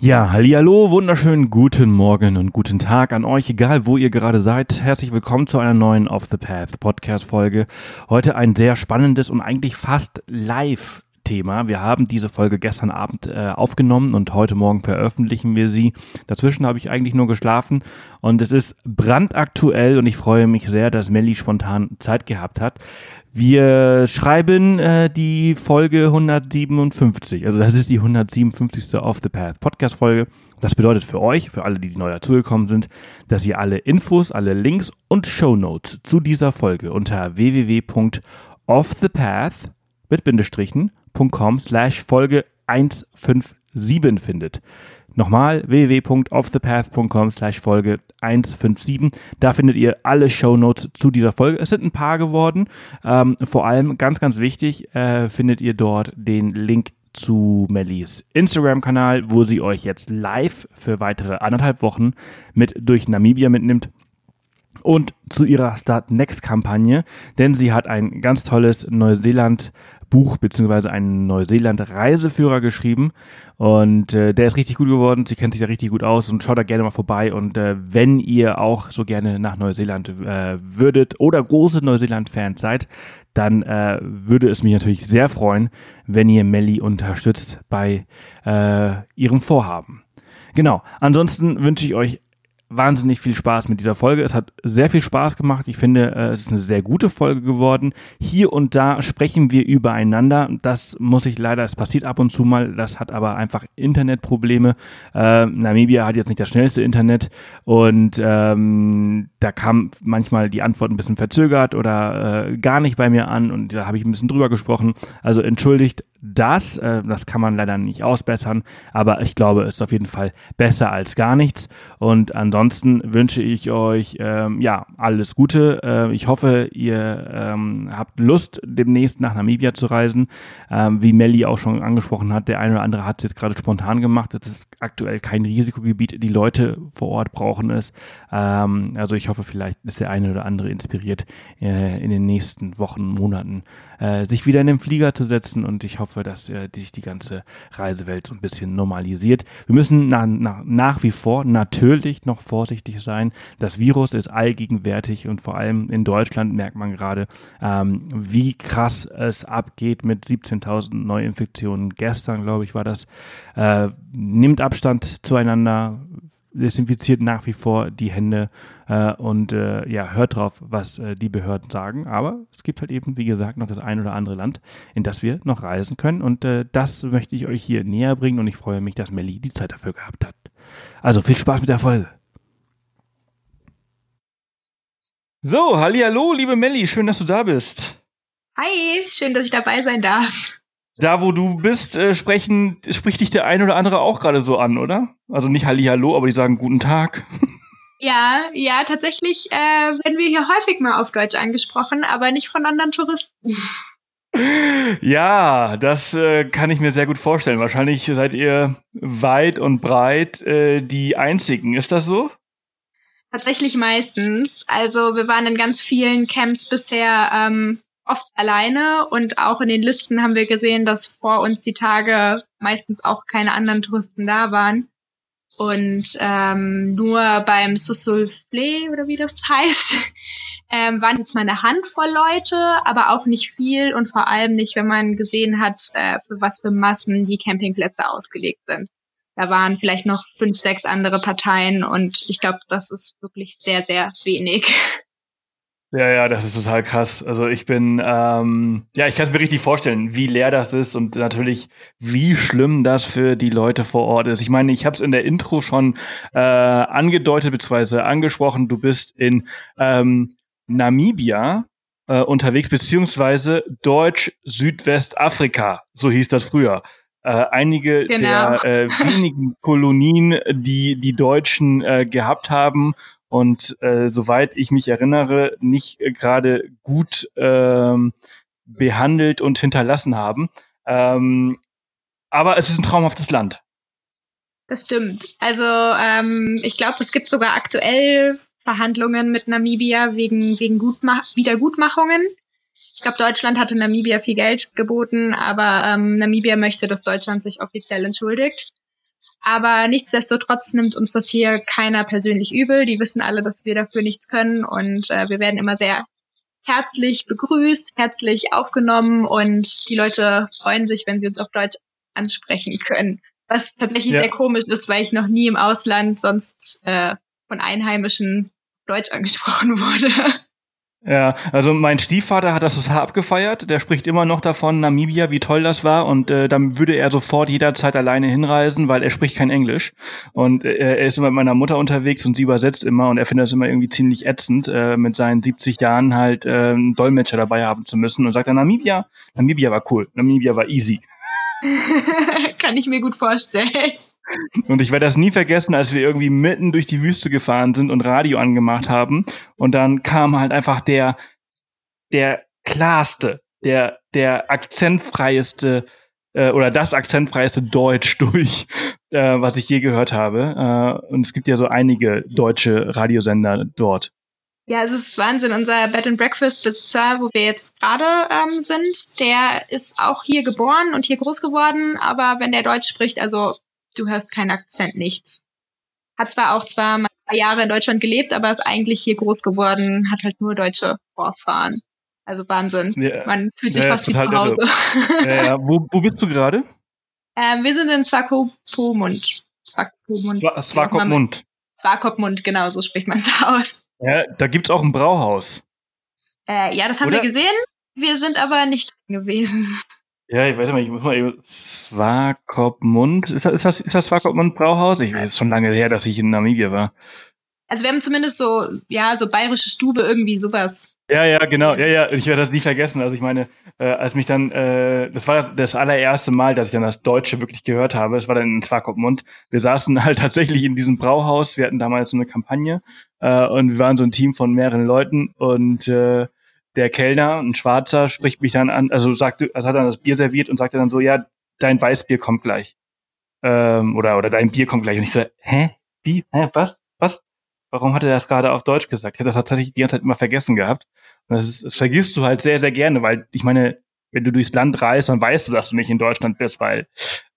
Ja, hallo, wunderschönen guten Morgen und guten Tag an euch, egal wo ihr gerade seid. Herzlich willkommen zu einer neuen Off the Path Podcast Folge. Heute ein sehr spannendes und eigentlich fast live Thema. Wir haben diese Folge gestern Abend äh, aufgenommen und heute Morgen veröffentlichen wir sie. Dazwischen habe ich eigentlich nur geschlafen und es ist brandaktuell und ich freue mich sehr, dass Melly spontan Zeit gehabt hat. Wir schreiben äh, die Folge 157. Also das ist die 157. Off the Path Podcast Folge. Das bedeutet für euch, für alle, die neu dazugekommen sind, dass ihr alle Infos, alle Links und Show Notes zu dieser Folge unter www.offthepath mit Bindestrichen.com slash Folge 157 findet. Nochmal www.offthepath.com slash Folge 157. Da findet ihr alle Show Notes zu dieser Folge. Es sind ein paar geworden. Ähm, vor allem ganz, ganz wichtig, äh, findet ihr dort den Link zu Mellies Instagram-Kanal, wo sie euch jetzt live für weitere anderthalb Wochen mit durch Namibia mitnimmt und zu ihrer Start Next Kampagne, denn sie hat ein ganz tolles Neuseeland Buch beziehungsweise einen Neuseeland-Reiseführer geschrieben und äh, der ist richtig gut geworden. Sie kennt sich da richtig gut aus und schaut da gerne mal vorbei. Und äh, wenn ihr auch so gerne nach Neuseeland äh, würdet oder große Neuseeland-Fans seid, dann äh, würde es mich natürlich sehr freuen, wenn ihr Melly unterstützt bei äh, ihrem Vorhaben. Genau. Ansonsten wünsche ich euch wahnsinnig viel Spaß mit dieser Folge. Es hat sehr viel Spaß gemacht. Ich finde, äh, es ist eine sehr gute Folge geworden. Hier und da sprechen wir übereinander. Das muss ich leider, es passiert ab und zu mal. Das hat aber einfach Internetprobleme. Äh, Namibia hat jetzt nicht das schnellste Internet und ähm, da kam manchmal die Antwort ein bisschen verzögert oder äh, gar nicht bei mir an und da habe ich ein bisschen drüber gesprochen. Also entschuldigt das. Äh, das kann man leider nicht ausbessern, aber ich glaube, es ist auf jeden Fall besser als gar nichts. Und ansonsten wünsche ich euch ähm, ja alles Gute. Äh, ich hoffe, ihr ähm, habt Lust, demnächst nach Namibia zu reisen. Ähm, wie Melli auch schon angesprochen hat, der eine oder andere hat es jetzt gerade spontan gemacht. Das ist aktuell kein Risikogebiet. Die Leute vor Ort brauchen es. Ähm, also ich hoffe, vielleicht ist der eine oder andere inspiriert, äh, in den nächsten Wochen, Monaten äh, sich wieder in den Flieger zu setzen und ich hoffe, dass äh, sich die ganze Reisewelt so ein bisschen normalisiert. Wir müssen na, na, nach wie vor natürlich noch vorsichtig sein. Das Virus ist allgegenwärtig und vor allem in Deutschland merkt man gerade, ähm, wie krass es abgeht mit 17.000 Neuinfektionen. Gestern, glaube ich, war das. Äh, nimmt Abstand zueinander, desinfiziert nach wie vor die Hände äh, und äh, ja, hört drauf, was äh, die Behörden sagen. Aber es gibt halt eben, wie gesagt, noch das ein oder andere Land, in das wir noch reisen können. Und äh, das möchte ich euch hier näher bringen und ich freue mich, dass Melly die Zeit dafür gehabt hat. Also viel Spaß mit der Folge. So, hallo, liebe Melly, schön, dass du da bist. Hi, schön, dass ich dabei sein darf. Da, wo du bist, äh, sprechen, spricht dich der ein oder andere auch gerade so an, oder? Also nicht Hallihallo, aber die sagen guten Tag. Ja, ja, tatsächlich äh, werden wir hier häufig mal auf Deutsch angesprochen, aber nicht von anderen Touristen. Ja, das äh, kann ich mir sehr gut vorstellen. Wahrscheinlich seid ihr weit und breit äh, die Einzigen. Ist das so? Tatsächlich meistens. Also wir waren in ganz vielen Camps bisher ähm, oft alleine und auch in den Listen haben wir gesehen, dass vor uns die Tage meistens auch keine anderen Touristen da waren. Und ähm, nur beim Soufflé oder wie das heißt, ähm, waren jetzt mal eine Handvoll Leute, aber auch nicht viel und vor allem nicht, wenn man gesehen hat, äh, für was für Massen die Campingplätze ausgelegt sind. Da waren vielleicht noch fünf, sechs andere Parteien und ich glaube, das ist wirklich sehr, sehr wenig. Ja, ja, das ist total krass. Also ich bin, ähm, ja, ich kann es mir richtig vorstellen, wie leer das ist und natürlich, wie schlimm das für die Leute vor Ort ist. Ich meine, ich habe es in der Intro schon äh, angedeutet bzw. angesprochen. Du bist in ähm, Namibia äh, unterwegs, beziehungsweise Deutsch-Südwestafrika, so hieß das früher. Äh, einige genau. der äh, wenigen Kolonien, die die Deutschen äh, gehabt haben und äh, soweit ich mich erinnere, nicht äh, gerade gut ähm, behandelt und hinterlassen haben. Ähm, aber es ist ein traumhaftes Land. Das stimmt. Also ähm, ich glaube, es gibt sogar aktuell Verhandlungen mit Namibia wegen, wegen Gutmach Wiedergutmachungen. Ich glaube, Deutschland hatte Namibia viel Geld geboten, aber ähm, Namibia möchte, dass Deutschland sich offiziell entschuldigt. Aber nichtsdestotrotz nimmt uns das hier keiner persönlich übel. Die wissen alle, dass wir dafür nichts können und äh, wir werden immer sehr herzlich begrüßt, herzlich aufgenommen und die Leute freuen sich, wenn sie uns auf Deutsch ansprechen können. Was tatsächlich ja. sehr komisch ist, weil ich noch nie im Ausland sonst äh, von Einheimischen Deutsch angesprochen wurde. Ja, also mein Stiefvater hat das total abgefeiert. Der spricht immer noch davon, Namibia, wie toll das war. Und äh, dann würde er sofort jederzeit alleine hinreisen, weil er spricht kein Englisch. Und äh, er ist immer mit meiner Mutter unterwegs und sie übersetzt immer. Und er findet das immer irgendwie ziemlich ätzend, äh, mit seinen 70 Jahren halt äh, einen Dolmetscher dabei haben zu müssen. Und sagt dann, Namibia, Namibia war cool, Namibia war easy. Kann ich mir gut vorstellen. Und ich werde das nie vergessen, als wir irgendwie mitten durch die Wüste gefahren sind und Radio angemacht haben. Und dann kam halt einfach der, der klarste, der, der akzentfreieste äh, oder das akzentfreieste Deutsch durch, äh, was ich je gehört habe. Äh, und es gibt ja so einige deutsche Radiosender dort. Ja, es ist Wahnsinn. Unser Bed and Breakfast Besitzer, wo wir jetzt gerade ähm, sind, der ist auch hier geboren und hier groß geworden, aber wenn der Deutsch spricht, also du hörst keinen Akzent, nichts. Hat zwar auch zwar mal Jahre in Deutschland gelebt, aber ist eigentlich hier groß geworden, hat halt nur deutsche Vorfahren. Also Wahnsinn. Ja, Man fühlt sich ja, fast wie zu Hause. Ja, ja. Wo, wo bist du gerade? Ähm, wir sind in Swakopmund. Swakopmund. Swakopmund. Swakopmund, genau, so spricht man es aus. Ja, da gibt's auch ein Brauhaus. Äh, ja, das haben Oder? wir gesehen. Wir sind aber nicht gewesen. Ja, ich weiß nicht, ich muss mal eben. Swakopmund. Ist das, ist das, ist das Swakopmund Brauhaus? Ich weiß schon lange her, dass ich in Namibia war. Also wir haben zumindest so, ja, so bayerische Stube, irgendwie sowas. Ja, ja, genau. Ja, ja, ich werde das nie vergessen. Also ich meine, äh, als mich dann, äh, das war das allererste Mal, dass ich dann das Deutsche wirklich gehört habe. Das war dann in Swakopmund. Wir saßen halt tatsächlich in diesem Brauhaus. Wir hatten damals so eine Kampagne äh, und wir waren so ein Team von mehreren Leuten und äh, der Kellner, ein Schwarzer, spricht mich dann an, also sagte, also hat dann das Bier serviert und sagte dann so, ja, dein Weißbier kommt gleich. Ähm, oder, oder dein Bier kommt gleich. Und ich so, hä? Wie? Hä? Was? Warum hat er das gerade auf Deutsch gesagt? Ich habe das tatsächlich die ganze Zeit immer vergessen gehabt. Und das, ist, das vergisst du halt sehr, sehr gerne, weil ich meine, wenn du durchs Land reist, dann weißt du, dass du nicht in Deutschland bist, weil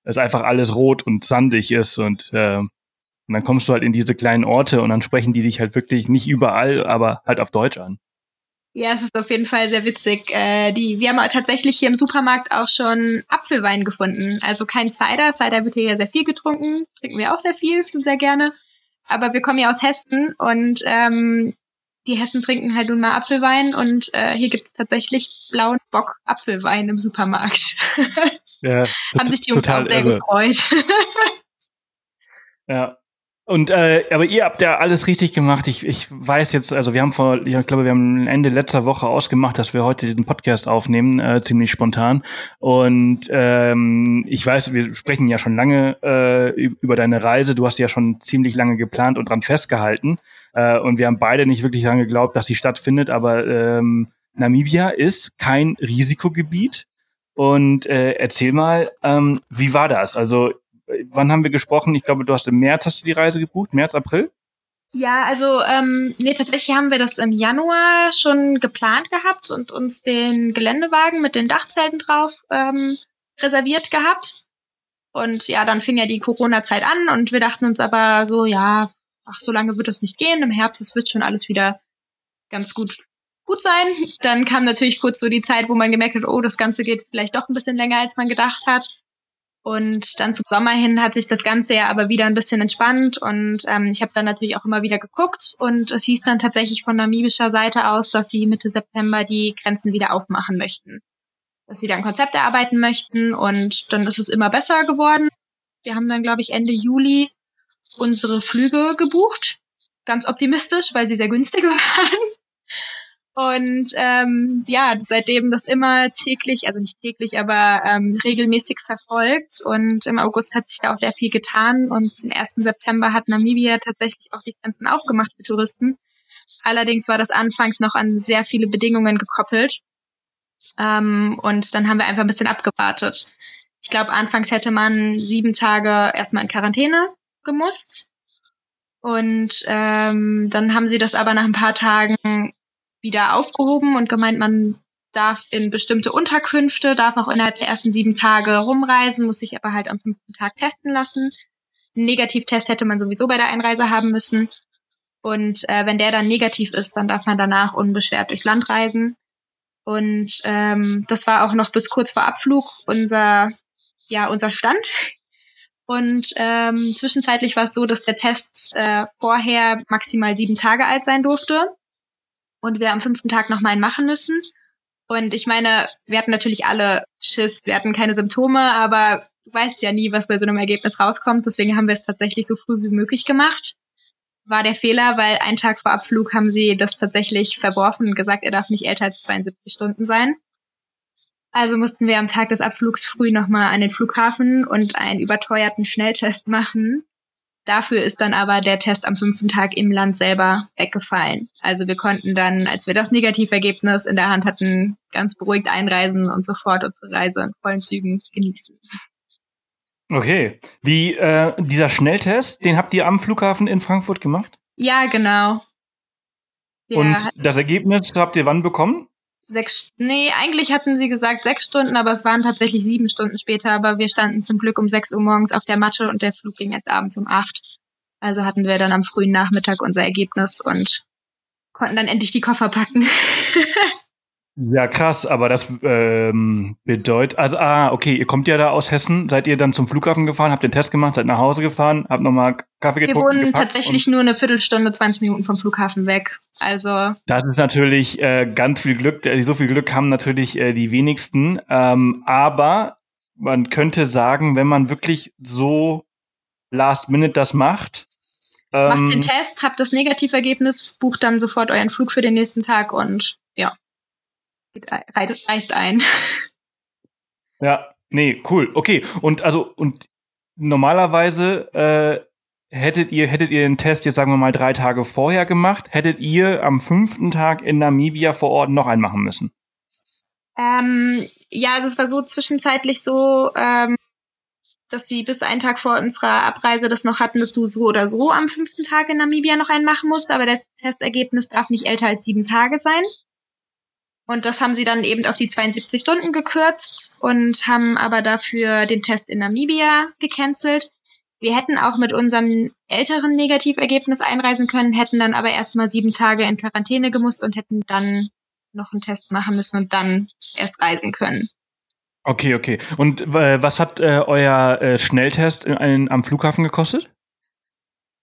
es einfach alles rot und sandig ist und, äh, und dann kommst du halt in diese kleinen Orte und dann sprechen die dich halt wirklich nicht überall, aber halt auf Deutsch an. Ja, es ist auf jeden Fall sehr witzig. Äh, die, wir haben tatsächlich hier im Supermarkt auch schon Apfelwein gefunden. Also kein Cider. Cider wird hier ja sehr viel getrunken. Trinken wir auch sehr viel, sehr gerne. Aber wir kommen ja aus Hessen und ähm, die Hessen trinken halt nun mal Apfelwein und äh, hier gibt's tatsächlich blauen Bock Apfelwein im Supermarkt. Ja, Haben sich die Jungs auch sehr irre. gefreut. ja. Und äh, aber ihr habt ja alles richtig gemacht. Ich, ich weiß jetzt, also wir haben vor, ich glaube, wir haben Ende letzter Woche ausgemacht, dass wir heute diesen Podcast aufnehmen, äh, ziemlich spontan. Und ähm, ich weiß, wir sprechen ja schon lange äh, über deine Reise. Du hast ja schon ziemlich lange geplant und dran festgehalten. Äh, und wir haben beide nicht wirklich daran geglaubt, dass sie stattfindet. Aber ähm, Namibia ist kein Risikogebiet. Und äh, erzähl mal, ähm, wie war das? Also wann haben wir gesprochen? Ich glaube, du hast im März hast du die Reise gebucht, März, April? Ja, also ähm, nee, tatsächlich haben wir das im Januar schon geplant gehabt und uns den Geländewagen mit den Dachzelten drauf ähm, reserviert gehabt. Und ja, dann fing ja die Corona-Zeit an und wir dachten uns aber so, ja, ach, so lange wird das nicht gehen. Im Herbst, das wird schon alles wieder ganz gut gut sein. Dann kam natürlich kurz so die Zeit, wo man gemerkt hat, oh, das Ganze geht vielleicht doch ein bisschen länger, als man gedacht hat. Und dann zum Sommer hin hat sich das Ganze ja aber wieder ein bisschen entspannt und ähm, ich habe dann natürlich auch immer wieder geguckt und es hieß dann tatsächlich von namibischer Seite aus, dass sie Mitte September die Grenzen wieder aufmachen möchten. Dass sie dann Konzepte erarbeiten möchten und dann ist es immer besser geworden. Wir haben dann, glaube ich, Ende Juli unsere Flüge gebucht. Ganz optimistisch, weil sie sehr günstig waren. Und ähm, ja, seitdem das immer täglich, also nicht täglich, aber ähm, regelmäßig verfolgt. Und im August hat sich da auch sehr viel getan. Und zum 1. September hat Namibia tatsächlich auch die Grenzen aufgemacht für Touristen. Allerdings war das anfangs noch an sehr viele Bedingungen gekoppelt. Ähm, und dann haben wir einfach ein bisschen abgewartet. Ich glaube, anfangs hätte man sieben Tage erstmal in Quarantäne gemusst. Und ähm, dann haben sie das aber nach ein paar Tagen wieder aufgehoben und gemeint, man darf in bestimmte Unterkünfte, darf auch innerhalb der ersten sieben Tage rumreisen, muss sich aber halt am fünften Tag testen lassen. einen Negativtest hätte man sowieso bei der Einreise haben müssen. Und äh, wenn der dann negativ ist, dann darf man danach unbeschwert durchs Land reisen. Und ähm, das war auch noch bis kurz vor Abflug unser, ja, unser Stand. Und ähm, zwischenzeitlich war es so, dass der Test äh, vorher maximal sieben Tage alt sein durfte und wir am fünften Tag noch mal einen machen müssen. Und ich meine, wir hatten natürlich alle Schiss, wir hatten keine Symptome, aber du weißt ja nie, was bei so einem Ergebnis rauskommt. Deswegen haben wir es tatsächlich so früh wie möglich gemacht. War der Fehler, weil einen Tag vor Abflug haben sie das tatsächlich verworfen und gesagt, er darf nicht älter als 72 Stunden sein. Also mussten wir am Tag des Abflugs früh nochmal an den Flughafen und einen überteuerten Schnelltest machen. Dafür ist dann aber der Test am fünften Tag im Land selber weggefallen. Also wir konnten dann, als wir das Negativergebnis in der Hand hatten, ganz beruhigt einreisen und sofort unsere Reise in vollen Zügen genießen. Okay. Wie äh, dieser Schnelltest, den habt ihr am Flughafen in Frankfurt gemacht? Ja, genau. Wir und das Ergebnis habt ihr wann bekommen? Sechs, nee, eigentlich hatten sie gesagt sechs Stunden, aber es waren tatsächlich sieben Stunden später. Aber wir standen zum Glück um sechs Uhr morgens auf der Matte und der Flug ging erst abends um acht. Also hatten wir dann am frühen Nachmittag unser Ergebnis und konnten dann endlich die Koffer packen. Ja, krass, aber das ähm, bedeutet, also, ah, okay, ihr kommt ja da aus Hessen, seid ihr dann zum Flughafen gefahren, habt den Test gemacht, seid nach Hause gefahren, habt nochmal Kaffee getrunken? Wir wohnen tatsächlich nur eine Viertelstunde, 20 Minuten vom Flughafen weg, also. Das ist natürlich äh, ganz viel Glück, so viel Glück haben natürlich äh, die wenigsten, ähm, aber man könnte sagen, wenn man wirklich so last minute das macht, Macht den ähm, Test, habt das Negativergebnis, bucht dann sofort euren Flug für den nächsten Tag und reißt ein. Ja, nee, cool. Okay. Und also, und normalerweise äh, hättet ihr, hättet ihr den Test jetzt, sagen wir mal, drei Tage vorher gemacht, hättet ihr am fünften Tag in Namibia vor Ort noch einen machen müssen? Ähm, ja, also es war so zwischenzeitlich so, ähm, dass sie bis einen Tag vor unserer Abreise das noch hatten, dass du so oder so am fünften Tag in Namibia noch einen machen musst, aber das Testergebnis darf nicht älter als sieben Tage sein. Und das haben sie dann eben auf die 72 Stunden gekürzt und haben aber dafür den Test in Namibia gecancelt. Wir hätten auch mit unserem älteren Negativergebnis einreisen können, hätten dann aber erstmal sieben Tage in Quarantäne gemusst und hätten dann noch einen Test machen müssen und dann erst reisen können. Okay, okay. Und äh, was hat äh, euer äh, Schnelltest in, in, am Flughafen gekostet?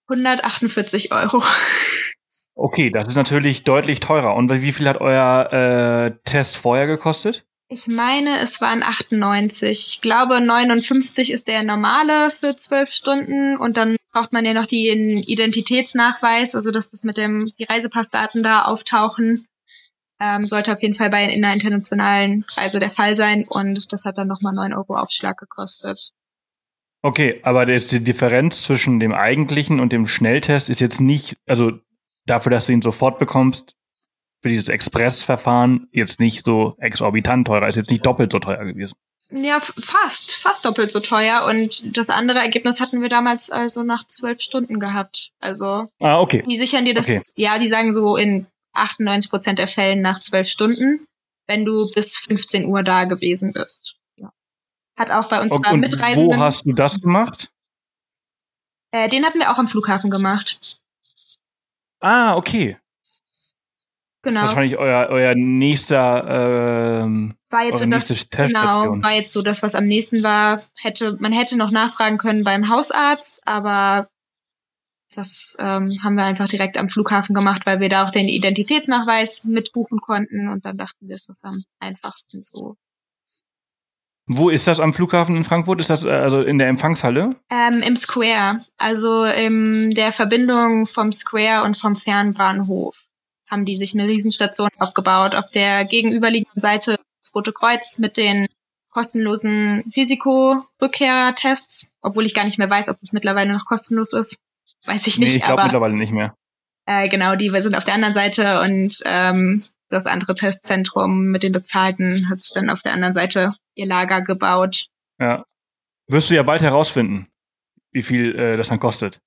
148 Euro. Okay, das ist natürlich deutlich teurer. Und wie viel hat euer äh, Test vorher gekostet? Ich meine, es waren 98. Ich glaube, 59 ist der normale für zwölf Stunden und dann braucht man ja noch den Identitätsnachweis, also dass das mit dem die Reisepassdaten da auftauchen. Ähm, sollte auf jeden Fall bei einer internationalen Reise der Fall sein und das hat dann nochmal 9 Euro Aufschlag gekostet. Okay, aber die Differenz zwischen dem eigentlichen und dem Schnelltest ist jetzt nicht, also dafür, dass du ihn sofort bekommst, für dieses Expressverfahren jetzt nicht so exorbitant teurer, ist jetzt nicht doppelt so teuer gewesen. Ja, fast, fast doppelt so teuer. Und das andere Ergebnis hatten wir damals also nach zwölf Stunden gehabt. Also ah, okay. die sichern dir das, okay. ja, die sagen so in 98 Prozent der Fällen nach zwölf Stunden, wenn du bis 15 Uhr da gewesen bist. Ja. Hat auch bei unserer und, Mitreisenden. Wo hast du das gemacht? Äh, den hatten wir auch am Flughafen gemacht. Ah, okay. Genau. Wahrscheinlich euer, euer nächster ähm, war jetzt so das, genau, war jetzt so das, was am nächsten war. Hätte, man hätte noch nachfragen können beim Hausarzt, aber das ähm, haben wir einfach direkt am Flughafen gemacht, weil wir da auch den Identitätsnachweis mitbuchen konnten und dann dachten wir, es ist am einfachsten so. Wo ist das am Flughafen in Frankfurt? Ist das äh, also in der Empfangshalle? Ähm, Im Square, also in der Verbindung vom Square und vom Fernbahnhof haben die sich eine Riesenstation aufgebaut. Auf der gegenüberliegenden Seite das Rote Kreuz mit den kostenlosen Risikorückkehrtests, obwohl ich gar nicht mehr weiß, ob das mittlerweile noch kostenlos ist. Weiß ich nicht. Nee, ich glaube mittlerweile nicht mehr. Äh, genau, die sind auf der anderen Seite und ähm, das andere Testzentrum mit den Bezahlten hat sich dann auf der anderen Seite ihr Lager gebaut. Ja. Wirst du ja bald herausfinden, wie viel äh, das dann kostet.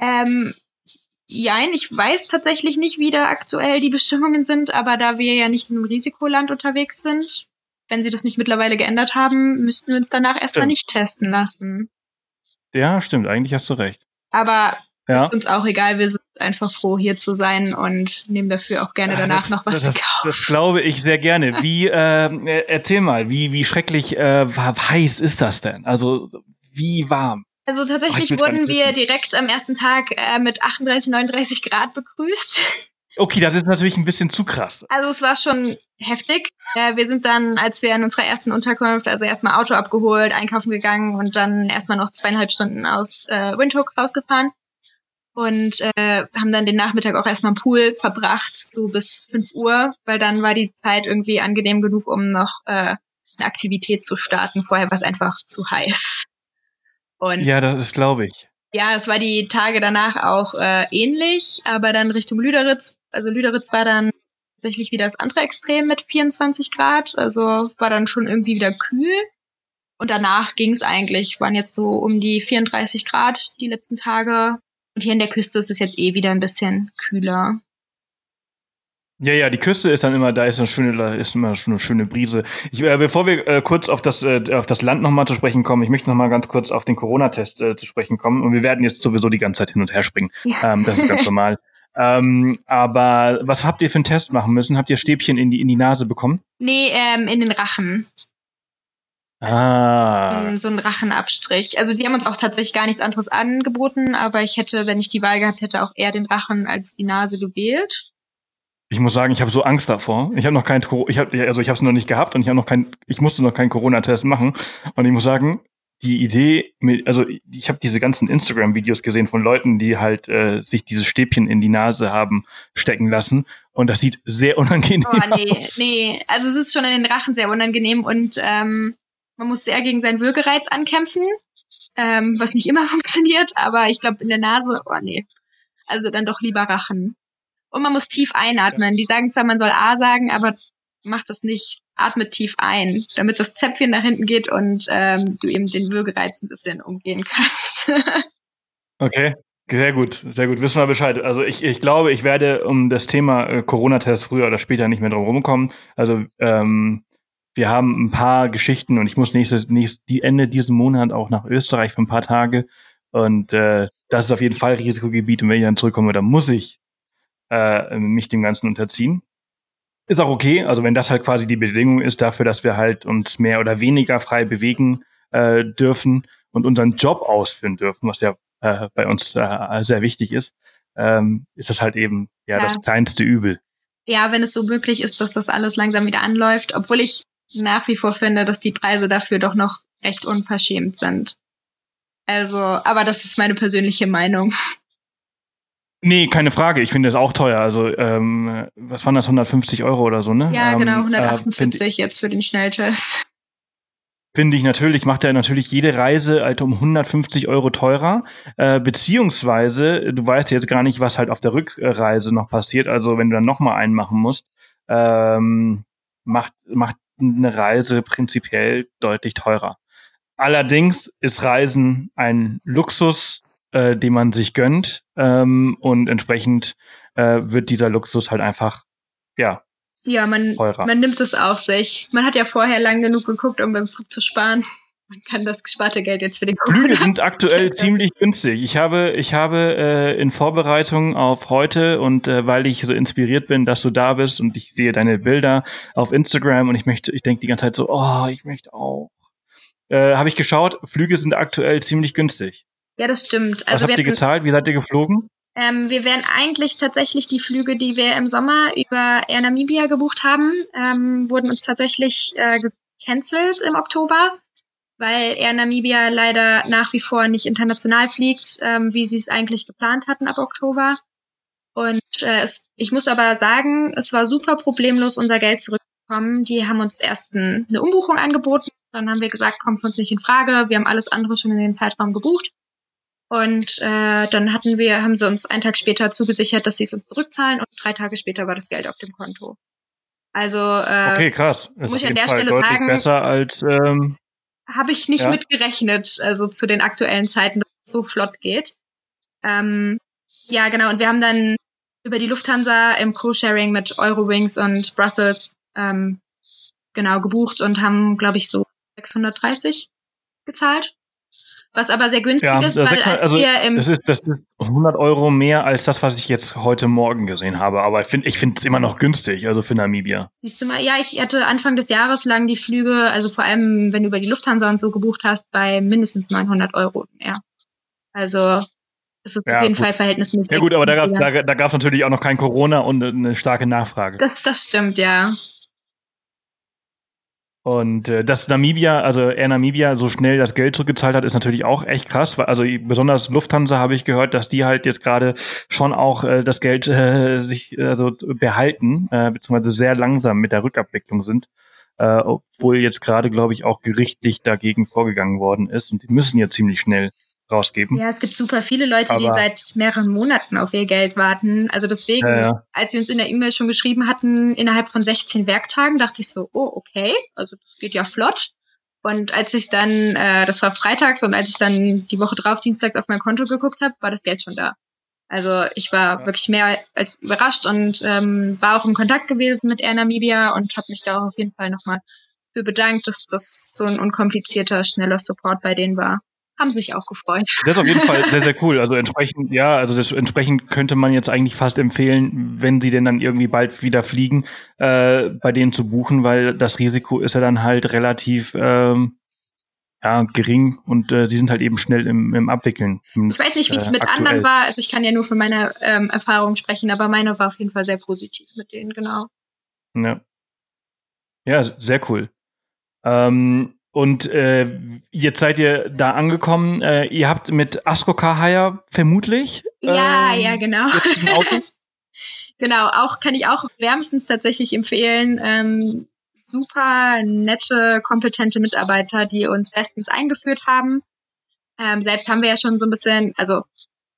Ähm, Jein, ich weiß tatsächlich nicht, wie da aktuell die Bestimmungen sind, aber da wir ja nicht in einem Risikoland unterwegs sind, wenn sie das nicht mittlerweile geändert haben, müssten wir uns danach erstmal nicht testen lassen. Ja, stimmt, eigentlich hast du recht. Aber ja. ist uns auch egal, wir sind einfach froh, hier zu sein und nehmen dafür auch gerne danach das, noch was das, zu kaufen. Das glaube ich sehr gerne. Wie, äh, erzähl mal, wie, wie schrecklich äh, heiß ist das denn? Also, wie warm? Also tatsächlich wurden wir direkt am ersten Tag äh, mit 38, 39 Grad begrüßt. Okay, das ist natürlich ein bisschen zu krass. Also es war schon heftig. Äh, wir sind dann, als wir in unserer ersten Unterkunft, also erstmal Auto abgeholt, einkaufen gegangen und dann erstmal noch zweieinhalb Stunden aus äh, Windhoek rausgefahren und äh, haben dann den Nachmittag auch erstmal im Pool verbracht, so bis 5 Uhr, weil dann war die Zeit irgendwie angenehm genug, um noch äh, eine Aktivität zu starten. Vorher war es einfach zu heiß. Und ja, das glaube ich. Ja, es war die Tage danach auch äh, ähnlich, aber dann Richtung Lüderitz, also Lüderitz war dann tatsächlich wieder das andere Extrem mit 24 Grad, also war dann schon irgendwie wieder kühl. Und danach ging es eigentlich, waren jetzt so um die 34 Grad die letzten Tage. Und hier in der Küste ist es jetzt eh wieder ein bisschen kühler. Ja, ja, die Küste ist dann immer, da ist eine schöne, da ist immer schon eine schöne Brise. Ich, äh, bevor wir äh, kurz auf das, äh, auf das Land nochmal zu sprechen kommen, ich möchte nochmal ganz kurz auf den Corona-Test äh, zu sprechen kommen. Und wir werden jetzt sowieso die ganze Zeit hin und her springen. Ja. Ähm, das ist ganz normal. Ähm, aber was habt ihr für einen Test machen müssen? Habt ihr Stäbchen in die, in die Nase bekommen? Nee, ähm, in den Rachen. Ah. So, so ein Rachenabstrich. Also die haben uns auch tatsächlich gar nichts anderes angeboten, aber ich hätte, wenn ich die Wahl gehabt hätte, auch eher den Rachen als die Nase gewählt. Ich muss sagen, ich habe so Angst davor. Ich habe noch kein, ich hab, also ich habe es noch nicht gehabt und ich habe noch kein, ich musste noch keinen Corona-Test machen. Und ich muss sagen, die Idee, mit, also ich habe diese ganzen Instagram-Videos gesehen von Leuten, die halt äh, sich dieses Stäbchen in die Nase haben stecken lassen. Und das sieht sehr unangenehm aus. Oh, nee, aus. nee. Also es ist schon in den Rachen sehr unangenehm und ähm, man muss sehr gegen seinen Würgereiz ankämpfen, ähm, was nicht immer funktioniert, aber ich glaube in der Nase, oh nee. Also dann doch lieber Rachen. Und man muss tief einatmen. Die sagen zwar, man soll A sagen, aber macht das nicht. Atme tief ein, damit das Zäpfchen nach hinten geht und ähm, du eben den Würgereiz ein bisschen umgehen kannst. okay. Sehr gut, sehr gut. Wissen wir Bescheid. Also ich, ich glaube, ich werde um das Thema äh, Corona-Test früher oder später nicht mehr drum rumkommen. Also ähm, wir haben ein paar Geschichten und ich muss nächstes, nächstes die Ende diesen Monat auch nach Österreich für ein paar Tage. Und äh, das ist auf jeden Fall Risikogebiet. Und wenn ich dann zurückkomme, dann muss ich äh, mich dem Ganzen unterziehen. Ist auch okay, also wenn das halt quasi die Bedingung ist dafür, dass wir halt uns mehr oder weniger frei bewegen äh, dürfen und unseren Job ausführen dürfen, was ja äh, bei uns äh, sehr wichtig ist, ähm, ist das halt eben ja, ja das kleinste Übel. Ja, wenn es so möglich ist, dass das alles langsam wieder anläuft, obwohl ich nach wie vor finde, dass die Preise dafür doch noch recht unverschämt sind. Also, aber das ist meine persönliche Meinung. Nee, keine Frage. Ich finde es auch teuer. Also, ähm, was waren das, 150 Euro oder so, ne? Ja, genau, 148 ähm, äh, jetzt für den Schnelltest. Finde ich natürlich, macht er natürlich jede Reise halt um 150 Euro teurer. Äh, beziehungsweise, du weißt jetzt gar nicht, was halt auf der Rückreise noch passiert. Also, wenn du dann nochmal einen machen musst, ähm, macht, macht eine Reise prinzipiell deutlich teurer. Allerdings ist Reisen ein Luxus, äh, den man sich gönnt ähm, und entsprechend äh, wird dieser Luxus halt einfach ja ja man teurer. man nimmt es auf sich. Man hat ja vorher lang genug geguckt, um beim Flug zu sparen. Man kann das gesparte Geld jetzt für den Flüge sind aktuell ziemlich günstig. Ich habe, ich habe äh, in Vorbereitung auf heute und äh, weil ich so inspiriert bin, dass du da bist und ich sehe deine Bilder auf Instagram und ich möchte, ich denke die ganze Zeit so, oh, ich möchte auch. Äh, habe ich geschaut, Flüge sind aktuell ziemlich günstig. Ja, das stimmt. Also Was habt ihr gezahlt? Wie seid ihr geflogen? Ähm, wir wären eigentlich tatsächlich die Flüge, die wir im Sommer über Air Namibia gebucht haben, ähm, wurden uns tatsächlich äh, gecancelt im Oktober weil Air Namibia leider nach wie vor nicht international fliegt, ähm, wie sie es eigentlich geplant hatten ab Oktober. Und äh, es, ich muss aber sagen, es war super problemlos, unser Geld zurückzubekommen. Die haben uns erst ein, eine Umbuchung angeboten, dann haben wir gesagt, kommt für uns nicht in Frage. Wir haben alles andere schon in den Zeitraum gebucht. Und äh, dann hatten wir, haben sie uns einen Tag später zugesichert, dass sie es uns zurückzahlen und drei Tage später war das Geld auf dem Konto. Also äh, okay, krass. Das muss ich an der Fall Stelle deutlich sagen, besser als ähm, habe ich nicht ja. mitgerechnet, also zu den aktuellen Zeiten, dass es so flott geht. Ähm, ja, genau. Und wir haben dann über die Lufthansa im Co-Sharing mit Eurowings und Brussels ähm, genau gebucht und haben, glaube ich, so 630 gezahlt. Was aber sehr günstig ja, ist, weil 600, als also wir im das ist, das ist 100 Euro mehr als das, was ich jetzt heute Morgen gesehen habe. Aber ich finde ich finde es immer noch günstig, also für Namibia. Siehst du mal, ja, ich hatte Anfang des Jahres lang die Flüge, also vor allem, wenn du über die Lufthansa und so gebucht hast, bei mindestens 900 Euro mehr. Also es ist ja, auf jeden gut. Fall verhältnismäßig. Ja gut, aber da gab es da, da natürlich auch noch kein Corona und eine starke Nachfrage. Das, das stimmt, ja. Und äh, dass Namibia, also Air Namibia so schnell das Geld zurückgezahlt hat, ist natürlich auch echt krass. Also besonders Lufthansa habe ich gehört, dass die halt jetzt gerade schon auch äh, das Geld äh, sich also behalten, äh, beziehungsweise sehr langsam mit der Rückabwicklung sind. Äh, obwohl jetzt gerade, glaube ich, auch gerichtlich dagegen vorgegangen worden ist. Und die müssen ja ziemlich schnell rausgeben. Ja, es gibt super viele Leute, Aber die seit mehreren Monaten auf ihr Geld warten. Also deswegen, ja, ja. als sie uns in der E-Mail schon geschrieben hatten, innerhalb von 16 Werktagen, dachte ich so, oh, okay, also das geht ja flott. Und als ich dann, äh, das war freitags und als ich dann die Woche drauf, dienstags auf mein Konto geguckt habe, war das Geld schon da. Also ich war ja. wirklich mehr als überrascht und ähm, war auch in Kontakt gewesen mit Air Namibia und habe mich da auch auf jeden Fall nochmal für bedankt, dass das so ein unkomplizierter, schneller Support bei denen war haben sich auch gefreut. Das ist auf jeden Fall sehr, sehr cool. Also entsprechend, ja, also das, entsprechend könnte man jetzt eigentlich fast empfehlen, wenn sie denn dann irgendwie bald wieder fliegen, äh, bei denen zu buchen, weil das Risiko ist ja dann halt relativ ähm, ja, gering und äh, sie sind halt eben schnell im, im Abwickeln. Ich weiß nicht, wie es äh, mit aktuell. anderen war. Also ich kann ja nur von meiner ähm, Erfahrung sprechen, aber meine war auf jeden Fall sehr positiv mit denen, genau. Ja. Ja, sehr cool. Ähm, und äh, jetzt seid ihr da angekommen. Äh, ihr habt mit Asco Hire vermutlich. Ja, ähm, ja, genau. genau, auch kann ich auch wärmstens tatsächlich empfehlen. Ähm, super nette, kompetente Mitarbeiter, die uns bestens eingeführt haben. Ähm, selbst haben wir ja schon so ein bisschen, also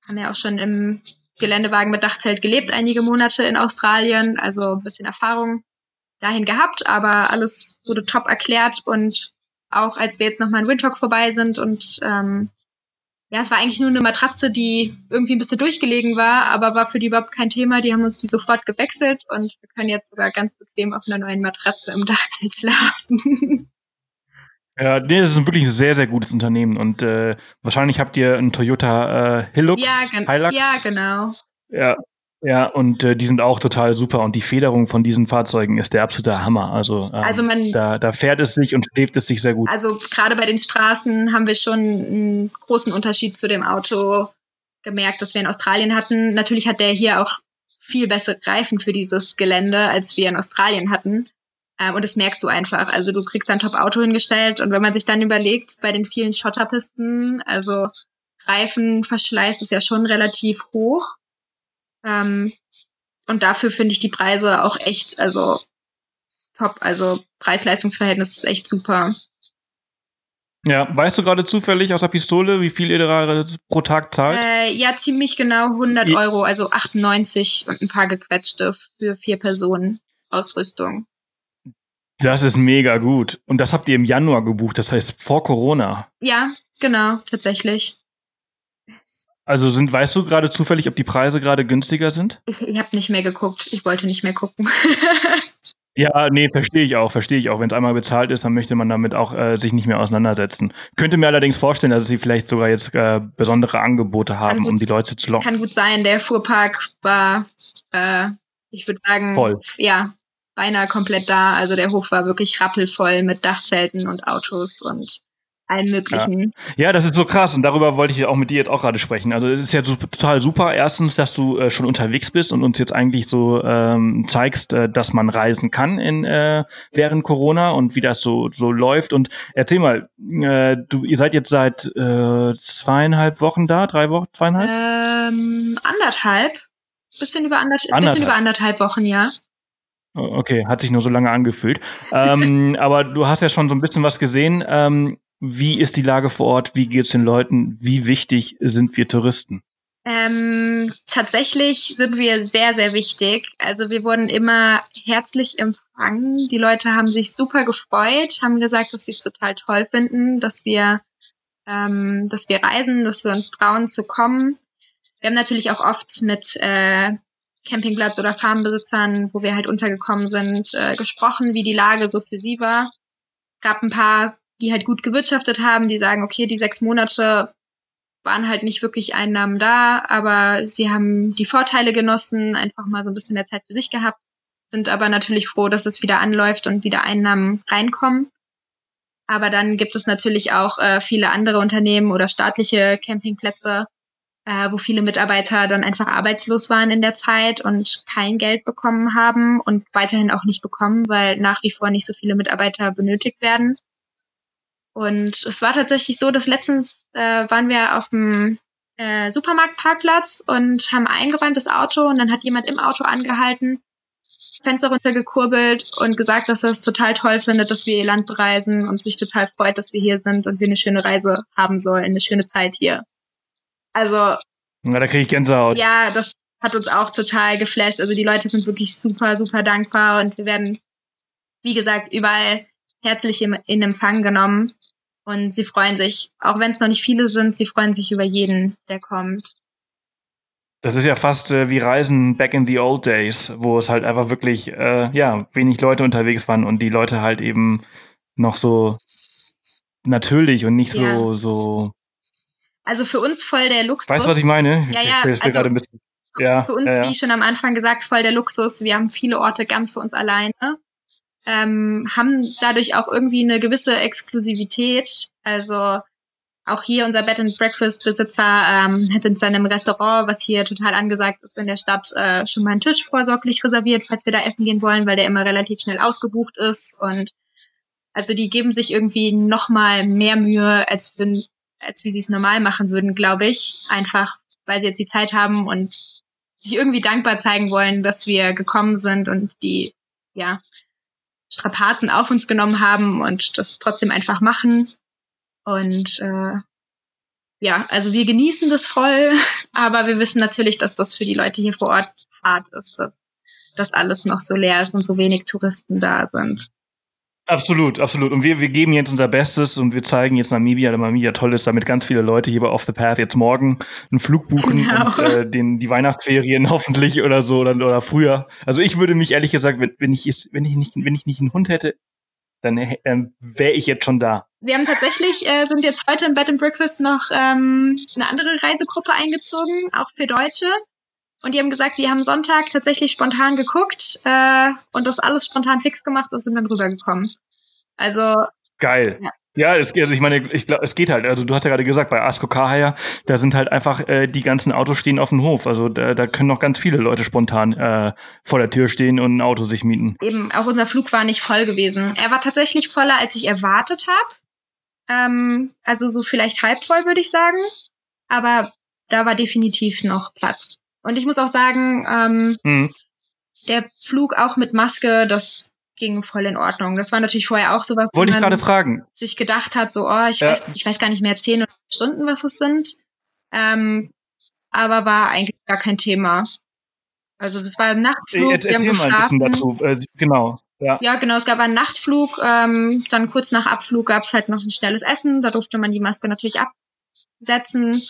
haben ja auch schon im Geländewagen mit Dachzelt gelebt, einige Monate in Australien, also ein bisschen Erfahrung dahin gehabt, aber alles wurde top erklärt und auch als wir jetzt nochmal in Windhoek vorbei sind und ähm, ja, es war eigentlich nur eine Matratze, die irgendwie ein bisschen durchgelegen war, aber war für die überhaupt kein Thema. Die haben uns die sofort gewechselt und wir können jetzt sogar ganz bequem auf einer neuen Matratze im Dachzelt schlafen. Ja, nee, das ist wirklich ein sehr, sehr gutes Unternehmen und äh, wahrscheinlich habt ihr einen Toyota äh, Hilux. Ja, gen Hilux. ja, genau. Ja, ja, und äh, die sind auch total super und die Federung von diesen Fahrzeugen ist der absolute Hammer. Also, ähm, also man, da, da fährt es sich und schläft es sich sehr gut. Also gerade bei den Straßen haben wir schon einen großen Unterschied zu dem Auto gemerkt, das wir in Australien hatten. Natürlich hat der hier auch viel bessere Reifen für dieses Gelände, als wir in Australien hatten. Ähm, und das merkst du einfach. Also du kriegst ein Top-Auto hingestellt und wenn man sich dann überlegt, bei den vielen Schotterpisten, also Reifenverschleiß ist ja schon relativ hoch. Ähm, und dafür finde ich die Preise auch echt, also top. Also Preis-Leistungs-Verhältnis ist echt super. Ja, weißt du gerade zufällig aus der Pistole, wie viel ihr gerade pro Tag zahlt? Äh, ja, ziemlich genau 100 ja. Euro, also 98 und ein paar gequetschte für vier Personen Ausrüstung. Das ist mega gut. Und das habt ihr im Januar gebucht, das heißt vor Corona. Ja, genau, tatsächlich. Also sind, weißt du gerade zufällig, ob die Preise gerade günstiger sind? Ich, ich habe nicht mehr geguckt. Ich wollte nicht mehr gucken. ja, nee, verstehe ich auch, verstehe ich auch. Wenn es einmal bezahlt ist, dann möchte man damit auch äh, sich nicht mehr auseinandersetzen. Könnte mir allerdings vorstellen, dass sie vielleicht sogar jetzt äh, besondere Angebote haben, gut, um die Leute zu locken. Kann gut sein. Der Fuhrpark war, äh, ich würde sagen, voll. Ja, beinahe komplett da. Also der Hof war wirklich rappelvoll mit Dachzelten und Autos und allen möglichen. Ja. ja. das ist so krass und darüber wollte ich auch mit dir jetzt auch gerade sprechen. Also es ist ja so, total super. Erstens, dass du äh, schon unterwegs bist und uns jetzt eigentlich so ähm, zeigst, äh, dass man reisen kann in äh, während Corona und wie das so so läuft. Und erzähl mal, äh, du ihr seid jetzt seit äh, zweieinhalb Wochen da, drei Wochen, zweieinhalb? Ähm, anderthalb, bisschen über anderthalb, anderthalb. bisschen über anderthalb Wochen, ja. Okay, hat sich nur so lange angefühlt. ähm, aber du hast ja schon so ein bisschen was gesehen. Ähm, wie ist die Lage vor Ort? Wie geht es den Leuten? Wie wichtig sind wir Touristen? Ähm, tatsächlich sind wir sehr, sehr wichtig. Also wir wurden immer herzlich empfangen. Die Leute haben sich super gefreut, haben gesagt, dass sie es total toll finden, dass wir, ähm, dass wir reisen, dass wir uns trauen zu kommen. Wir haben natürlich auch oft mit äh, Campingplatz oder Farmbesitzern, wo wir halt untergekommen sind, äh, gesprochen, wie die Lage so für sie war. Es gab ein paar die halt gut gewirtschaftet haben, die sagen, okay, die sechs Monate waren halt nicht wirklich Einnahmen da, aber sie haben die Vorteile genossen, einfach mal so ein bisschen mehr Zeit für sich gehabt, sind aber natürlich froh, dass es wieder anläuft und wieder Einnahmen reinkommen. Aber dann gibt es natürlich auch äh, viele andere Unternehmen oder staatliche Campingplätze, äh, wo viele Mitarbeiter dann einfach arbeitslos waren in der Zeit und kein Geld bekommen haben und weiterhin auch nicht bekommen, weil nach wie vor nicht so viele Mitarbeiter benötigt werden. Und es war tatsächlich so, dass letztens äh, waren wir auf dem äh, Supermarktparkplatz und haben eingeräumt das Auto und dann hat jemand im Auto angehalten, Fenster runtergekurbelt und gesagt, dass er es total toll findet, dass wir ihr Land bereisen und sich total freut, dass wir hier sind und wir eine schöne Reise haben sollen, eine schöne Zeit hier. Also. Ja, da kriege ich Gänsehaut. Ja, das hat uns auch total geflasht. Also die Leute sind wirklich super, super dankbar und wir werden, wie gesagt, überall herzlich in Empfang genommen. Und sie freuen sich, auch wenn es noch nicht viele sind, sie freuen sich über jeden, der kommt. Das ist ja fast äh, wie Reisen back in the old days, wo es halt einfach wirklich, äh, ja, wenig Leute unterwegs waren und die Leute halt eben noch so natürlich und nicht ja. so, so. Also für uns voll der Luxus. Weißt du, was ich meine? Ja, ja. Ich, ich also, bisschen, ja für uns, ja. wie schon am Anfang gesagt, voll der Luxus. Wir haben viele Orte ganz für uns alleine ähm, haben dadurch auch irgendwie eine gewisse Exklusivität. Also auch hier unser Bed and Breakfast Besitzer ähm, hat in seinem Restaurant, was hier total angesagt ist in der Stadt, äh, schon mal einen Tisch vorsorglich reserviert, falls wir da essen gehen wollen, weil der immer relativ schnell ausgebucht ist und also die geben sich irgendwie noch mal mehr Mühe, als wenn, als wie sie es normal machen würden, glaube ich, einfach weil sie jetzt die Zeit haben und sich irgendwie dankbar zeigen wollen, dass wir gekommen sind und die ja Strapazen auf uns genommen haben und das trotzdem einfach machen. Und äh, ja, also wir genießen das voll, aber wir wissen natürlich, dass das für die Leute hier vor Ort hart ist, dass das alles noch so leer ist und so wenig Touristen da sind. Absolut, absolut. Und wir, wir geben jetzt unser Bestes und wir zeigen jetzt Namibia, dass Namibia toll ist, damit ganz viele Leute hier bei Off the Path jetzt morgen einen Flug buchen genau. und äh, den, die Weihnachtsferien hoffentlich oder so oder, oder früher. Also ich würde mich ehrlich gesagt, wenn, wenn ich wenn ich nicht, wenn ich nicht einen Hund hätte, dann ähm, wäre ich jetzt schon da. Wir haben tatsächlich, äh, sind jetzt heute im Bed and Breakfast noch ähm, eine andere Reisegruppe eingezogen, auch für Deutsche. Und die haben gesagt, die haben Sonntag tatsächlich spontan geguckt äh, und das alles spontan fix gemacht und sind dann rübergekommen. Also. Geil. Ja. Ja, es, also ich meine, ich glaube, es geht halt. Also du hast ja gerade gesagt, bei Asko Kahaya, da sind halt einfach äh, die ganzen Autos stehen auf dem Hof. Also da, da können noch ganz viele Leute spontan äh, vor der Tür stehen und ein Auto sich mieten. Eben, auch unser Flug war nicht voll gewesen. Er war tatsächlich voller, als ich erwartet habe. Ähm, also so vielleicht halb voll, würde ich sagen. Aber da war definitiv noch Platz. Und ich muss auch sagen, ähm, hm. der Flug auch mit Maske, das ging voll in Ordnung. Das war natürlich vorher auch sowas, Wollte ich gerade fragen. sich gedacht hat, so, oh, ich, ja. weiß, ich weiß gar nicht mehr, zehn Stunden, was es sind. Ähm, aber war eigentlich gar kein Thema. Also es war ein Nachtflug. Jetzt erzähl mal ein bisschen dazu. Äh, genau. Ja. ja, genau. Es gab einen Nachtflug. Ähm, dann kurz nach Abflug gab es halt noch ein schnelles Essen. Da durfte man die Maske natürlich absetzen.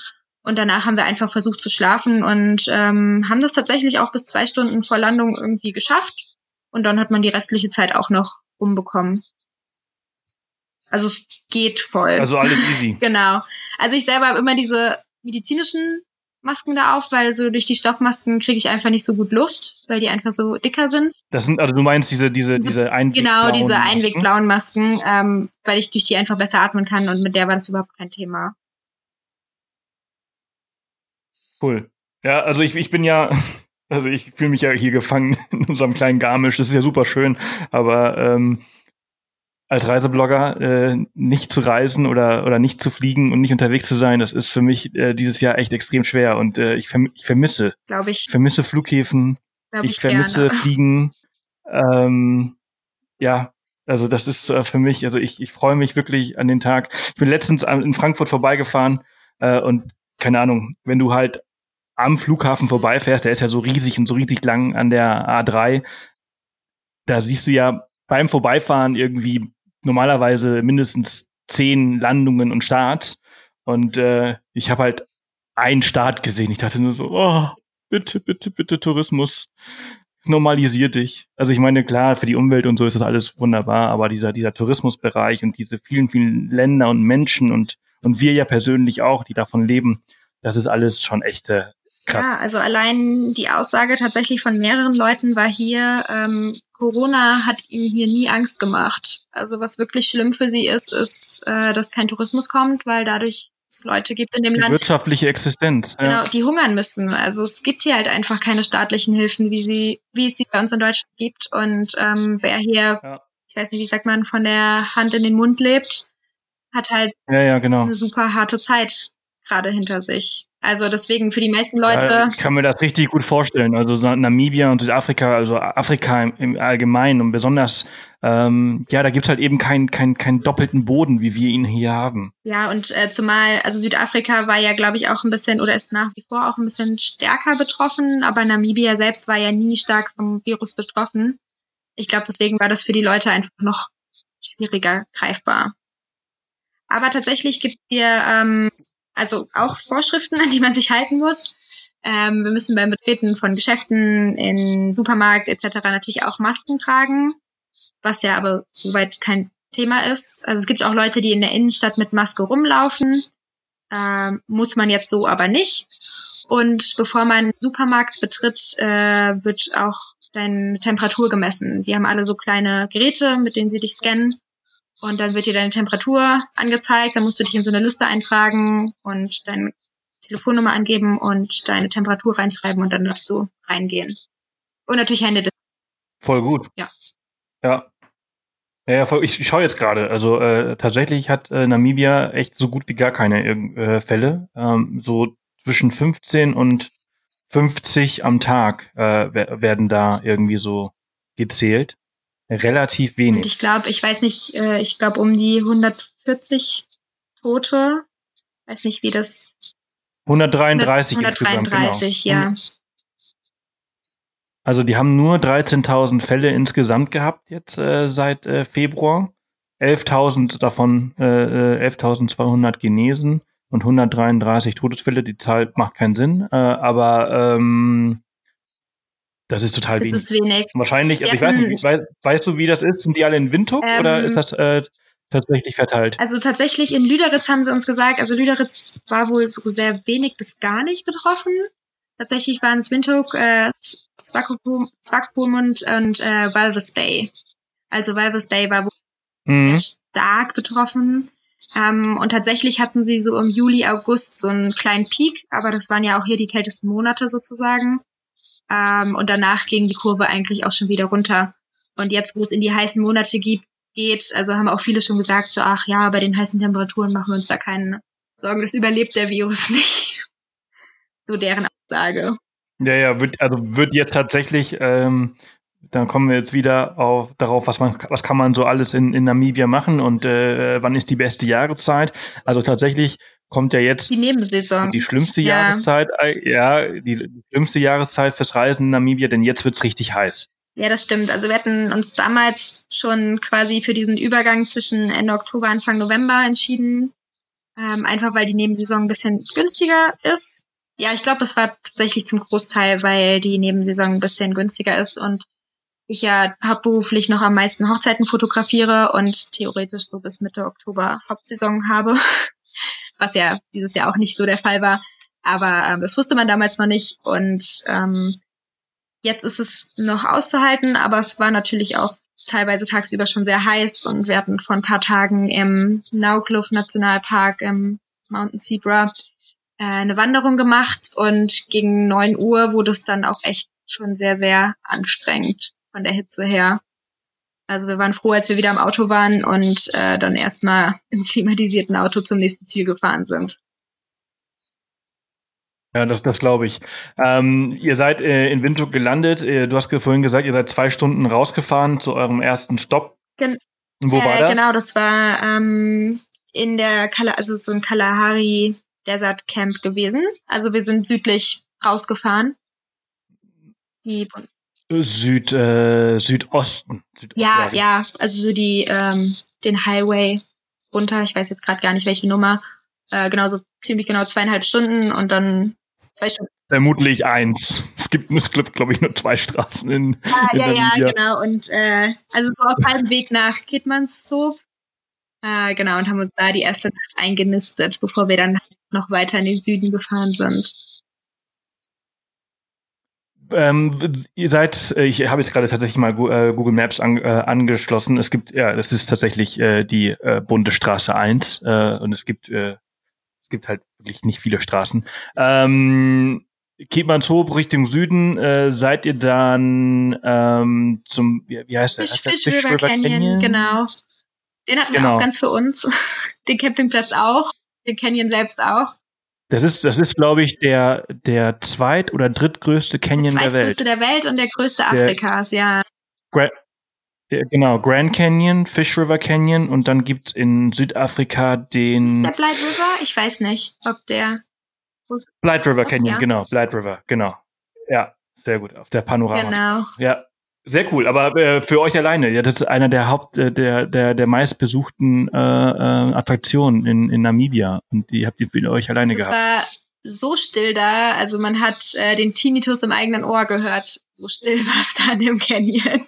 Und danach haben wir einfach versucht zu schlafen und ähm, haben das tatsächlich auch bis zwei Stunden vor Landung irgendwie geschafft. Und dann hat man die restliche Zeit auch noch umbekommen. Also es geht voll. Also alles easy. genau. Also ich selber habe immer diese medizinischen Masken da auf, weil so durch die Stoffmasken kriege ich einfach nicht so gut Luft, weil die einfach so dicker sind. Das sind, also du meinst diese, diese, diese Einwegblauen Genau, diese einwegblauen Masken, ähm, weil ich durch die einfach besser atmen kann und mit der war das überhaupt kein Thema. Cool. Ja, also ich, ich bin ja, also ich fühle mich ja hier gefangen in unserem kleinen Garmisch. Das ist ja super schön, aber ähm, als Reiseblogger äh, nicht zu reisen oder oder nicht zu fliegen und nicht unterwegs zu sein, das ist für mich äh, dieses Jahr echt extrem schwer und äh, ich, verm ich vermisse, glaube ich, vermisse Flughäfen, ich, ich, vermisse gerne. Fliegen. Ähm, ja, also das ist äh, für mich, also ich, ich freue mich wirklich an den Tag. Ich bin letztens in Frankfurt vorbeigefahren äh, und keine Ahnung, wenn du halt am Flughafen vorbeifährst, der ist ja so riesig und so riesig lang an der A3, da siehst du ja beim Vorbeifahren irgendwie normalerweise mindestens zehn Landungen und Starts. Und äh, ich habe halt einen Start gesehen. Ich dachte nur so, oh, bitte, bitte, bitte Tourismus. normalisier dich. Also ich meine, klar, für die Umwelt und so ist das alles wunderbar, aber dieser, dieser Tourismusbereich und diese vielen, vielen Länder und Menschen und, und wir ja persönlich auch, die davon leben, das ist alles schon echte krass. Ja, also allein die Aussage tatsächlich von mehreren Leuten war hier, ähm, Corona hat ihnen hier nie Angst gemacht. Also was wirklich schlimm für sie ist, ist, äh, dass kein Tourismus kommt, weil dadurch es Leute gibt in dem die Land. Wirtschaftliche Existenz. Genau, ja. die hungern müssen. Also es gibt hier halt einfach keine staatlichen Hilfen, wie sie, wie es sie bei uns in Deutschland gibt. Und ähm, wer hier, ja. ich weiß nicht, wie sagt man, von der Hand in den Mund lebt, hat halt ja, ja, genau. eine super harte Zeit gerade hinter sich. Also deswegen für die meisten Leute. Ja, ich kann mir das richtig gut vorstellen. Also Namibia und Südafrika, also Afrika im, im Allgemeinen und besonders, ähm, ja, da gibt's halt eben keinen kein, kein doppelten Boden, wie wir ihn hier haben. Ja, und äh, zumal, also Südafrika war ja, glaube ich, auch ein bisschen oder ist nach wie vor auch ein bisschen stärker betroffen, aber Namibia selbst war ja nie stark vom Virus betroffen. Ich glaube, deswegen war das für die Leute einfach noch schwieriger greifbar. Aber tatsächlich gibt hier ähm, also auch Vorschriften, an die man sich halten muss. Ähm, wir müssen beim Betreten von Geschäften, in Supermarkt etc. natürlich auch Masken tragen, was ja aber soweit kein Thema ist. Also es gibt auch Leute, die in der Innenstadt mit Maske rumlaufen. Ähm, muss man jetzt so aber nicht. Und bevor man Supermarkt betritt, äh, wird auch deine Temperatur gemessen. Die haben alle so kleine Geräte, mit denen sie dich scannen und dann wird dir deine Temperatur angezeigt, dann musst du dich in so eine Liste eintragen und deine Telefonnummer angeben und deine Temperatur reinschreiben und dann darfst du reingehen. Und natürlich Hände. Voll gut. Ja. Ja. Ja, voll, ich, ich schaue jetzt gerade. Also äh, tatsächlich hat äh, Namibia echt so gut wie gar keine äh, Fälle. Ähm, so zwischen 15 und 50 am Tag äh, werden da irgendwie so gezählt relativ wenig. Und ich glaube, ich weiß nicht, äh, ich glaube um die 140 Tote. Weiß nicht, wie das. 133 133, genau. ja. Also die haben nur 13.000 Fälle insgesamt gehabt jetzt äh, seit äh, Februar. 11.000 davon, äh, 11.200 äh, genesen und 133 Todesfälle. Die Zahl macht keinen Sinn, äh, aber ähm, das ist total wenig. Das ist wenig. Wahrscheinlich, also ich weiß nicht, weißt, weißt du, wie das ist? Sind die alle in Windhoek ähm, oder ist das äh, tatsächlich verteilt? Also tatsächlich in Lüderitz haben sie uns gesagt, also Lüderitz war wohl so sehr wenig bis gar nicht betroffen. Tatsächlich waren es Windhoek, äh, Swakopmund und äh, Walvis Bay. Also Walvis Bay war wohl mhm. stark betroffen. Ähm, und tatsächlich hatten sie so im Juli, August so einen kleinen Peak, aber das waren ja auch hier die kältesten Monate sozusagen. Ähm, und danach ging die Kurve eigentlich auch schon wieder runter. Und jetzt, wo es in die heißen Monate gibt, geht, also haben auch viele schon gesagt, so, ach ja, bei den heißen Temperaturen machen wir uns da keine Sorgen, das überlebt der Virus nicht. so deren Aussage. Ja, ja, wird, also wird jetzt tatsächlich, ähm, dann kommen wir jetzt wieder auf, darauf, was man, was kann man so alles in, in Namibia machen und äh, wann ist die beste Jahreszeit. Also tatsächlich kommt ja jetzt die Nebensaison. Die schlimmste ja. Jahreszeit, äh, ja, die, die schlimmste Jahreszeit fürs Reisen in Namibia, denn jetzt wird's richtig heiß. Ja, das stimmt. Also wir hatten uns damals schon quasi für diesen Übergang zwischen Ende Oktober, Anfang November entschieden. Ähm, einfach weil die Nebensaison ein bisschen günstiger ist. Ja, ich glaube, es war tatsächlich zum Großteil, weil die Nebensaison ein bisschen günstiger ist und ich ja hauptberuflich noch am meisten Hochzeiten fotografiere und theoretisch so bis Mitte Oktober Hauptsaison habe. was ja dieses Jahr auch nicht so der Fall war. Aber ähm, das wusste man damals noch nicht und ähm, jetzt ist es noch auszuhalten, aber es war natürlich auch teilweise tagsüber schon sehr heiß und wir hatten vor ein paar Tagen im Naukluft Nationalpark im Mountain Zebra äh, eine Wanderung gemacht und gegen neun Uhr wurde es dann auch echt schon sehr, sehr anstrengend von der Hitze her. Also wir waren froh, als wir wieder im Auto waren und äh, dann erstmal im klimatisierten Auto zum nächsten Ziel gefahren sind. Ja, das, das glaube ich. Ähm, ihr seid äh, in Windhoek gelandet. Äh, du hast vorhin gesagt, ihr seid zwei Stunden rausgefahren zu eurem ersten Stopp. Gen Wo war äh, das? Genau, das war ähm, in der Kala also so ein Kalahari Desert Camp gewesen. Also wir sind südlich rausgefahren. Die Süd, äh, Südosten. Südosten. Ja, ja, also so die, ähm, den Highway runter. Ich weiß jetzt gerade gar nicht, welche Nummer. Äh, genau, so ziemlich genau zweieinhalb Stunden und dann zwei Stunden. Vermutlich eins. Es gibt, es gibt glaube ich, nur zwei Straßen in, ah, in Ja, ja, genau. Und äh, also so auf halbem Weg nach Kidmanshof. Äh, genau, und haben uns da die erste Nacht eingenistet, bevor wir dann noch weiter in den Süden gefahren sind. Ähm, ihr seid, äh, ich habe jetzt gerade tatsächlich mal äh, Google Maps an, äh, angeschlossen. Es gibt, ja, das ist tatsächlich äh, die äh, Bundesstraße 1 äh, und es gibt, äh, es gibt halt wirklich nicht viele Straßen. Ähm, Kiedmannshoop Richtung Süden, äh, seid ihr dann ähm, zum, wie, wie heißt der? Fish, Fish, Fish River, River Canyon, Canyon, genau. Den hatten genau. wir auch ganz für uns. Den Campingplatz auch, den Canyon selbst auch. Das ist, das ist, glaube ich, der, der zweit- oder drittgrößte Canyon der, der Welt. Der größte der Welt und der größte Afrikas, der, ja. Gra genau, Grand Canyon, Fish River Canyon und dann gibt es in Südafrika den. Ist der Blight River? Ich weiß nicht, ob der. Blight River Canyon, ja. genau, Blight River, genau. Ja, sehr gut, auf der Panorama. Genau. Ja, sehr cool, aber äh, für euch alleine, ja, das ist einer der Haupt, äh, der, der, der meistbesuchten äh, äh, Attraktionen in, in Namibia und die habt ihr für euch alleine das gehabt. War so still da, also man hat äh, den Tinnitus im eigenen Ohr gehört. So still war es da in dem Canyon.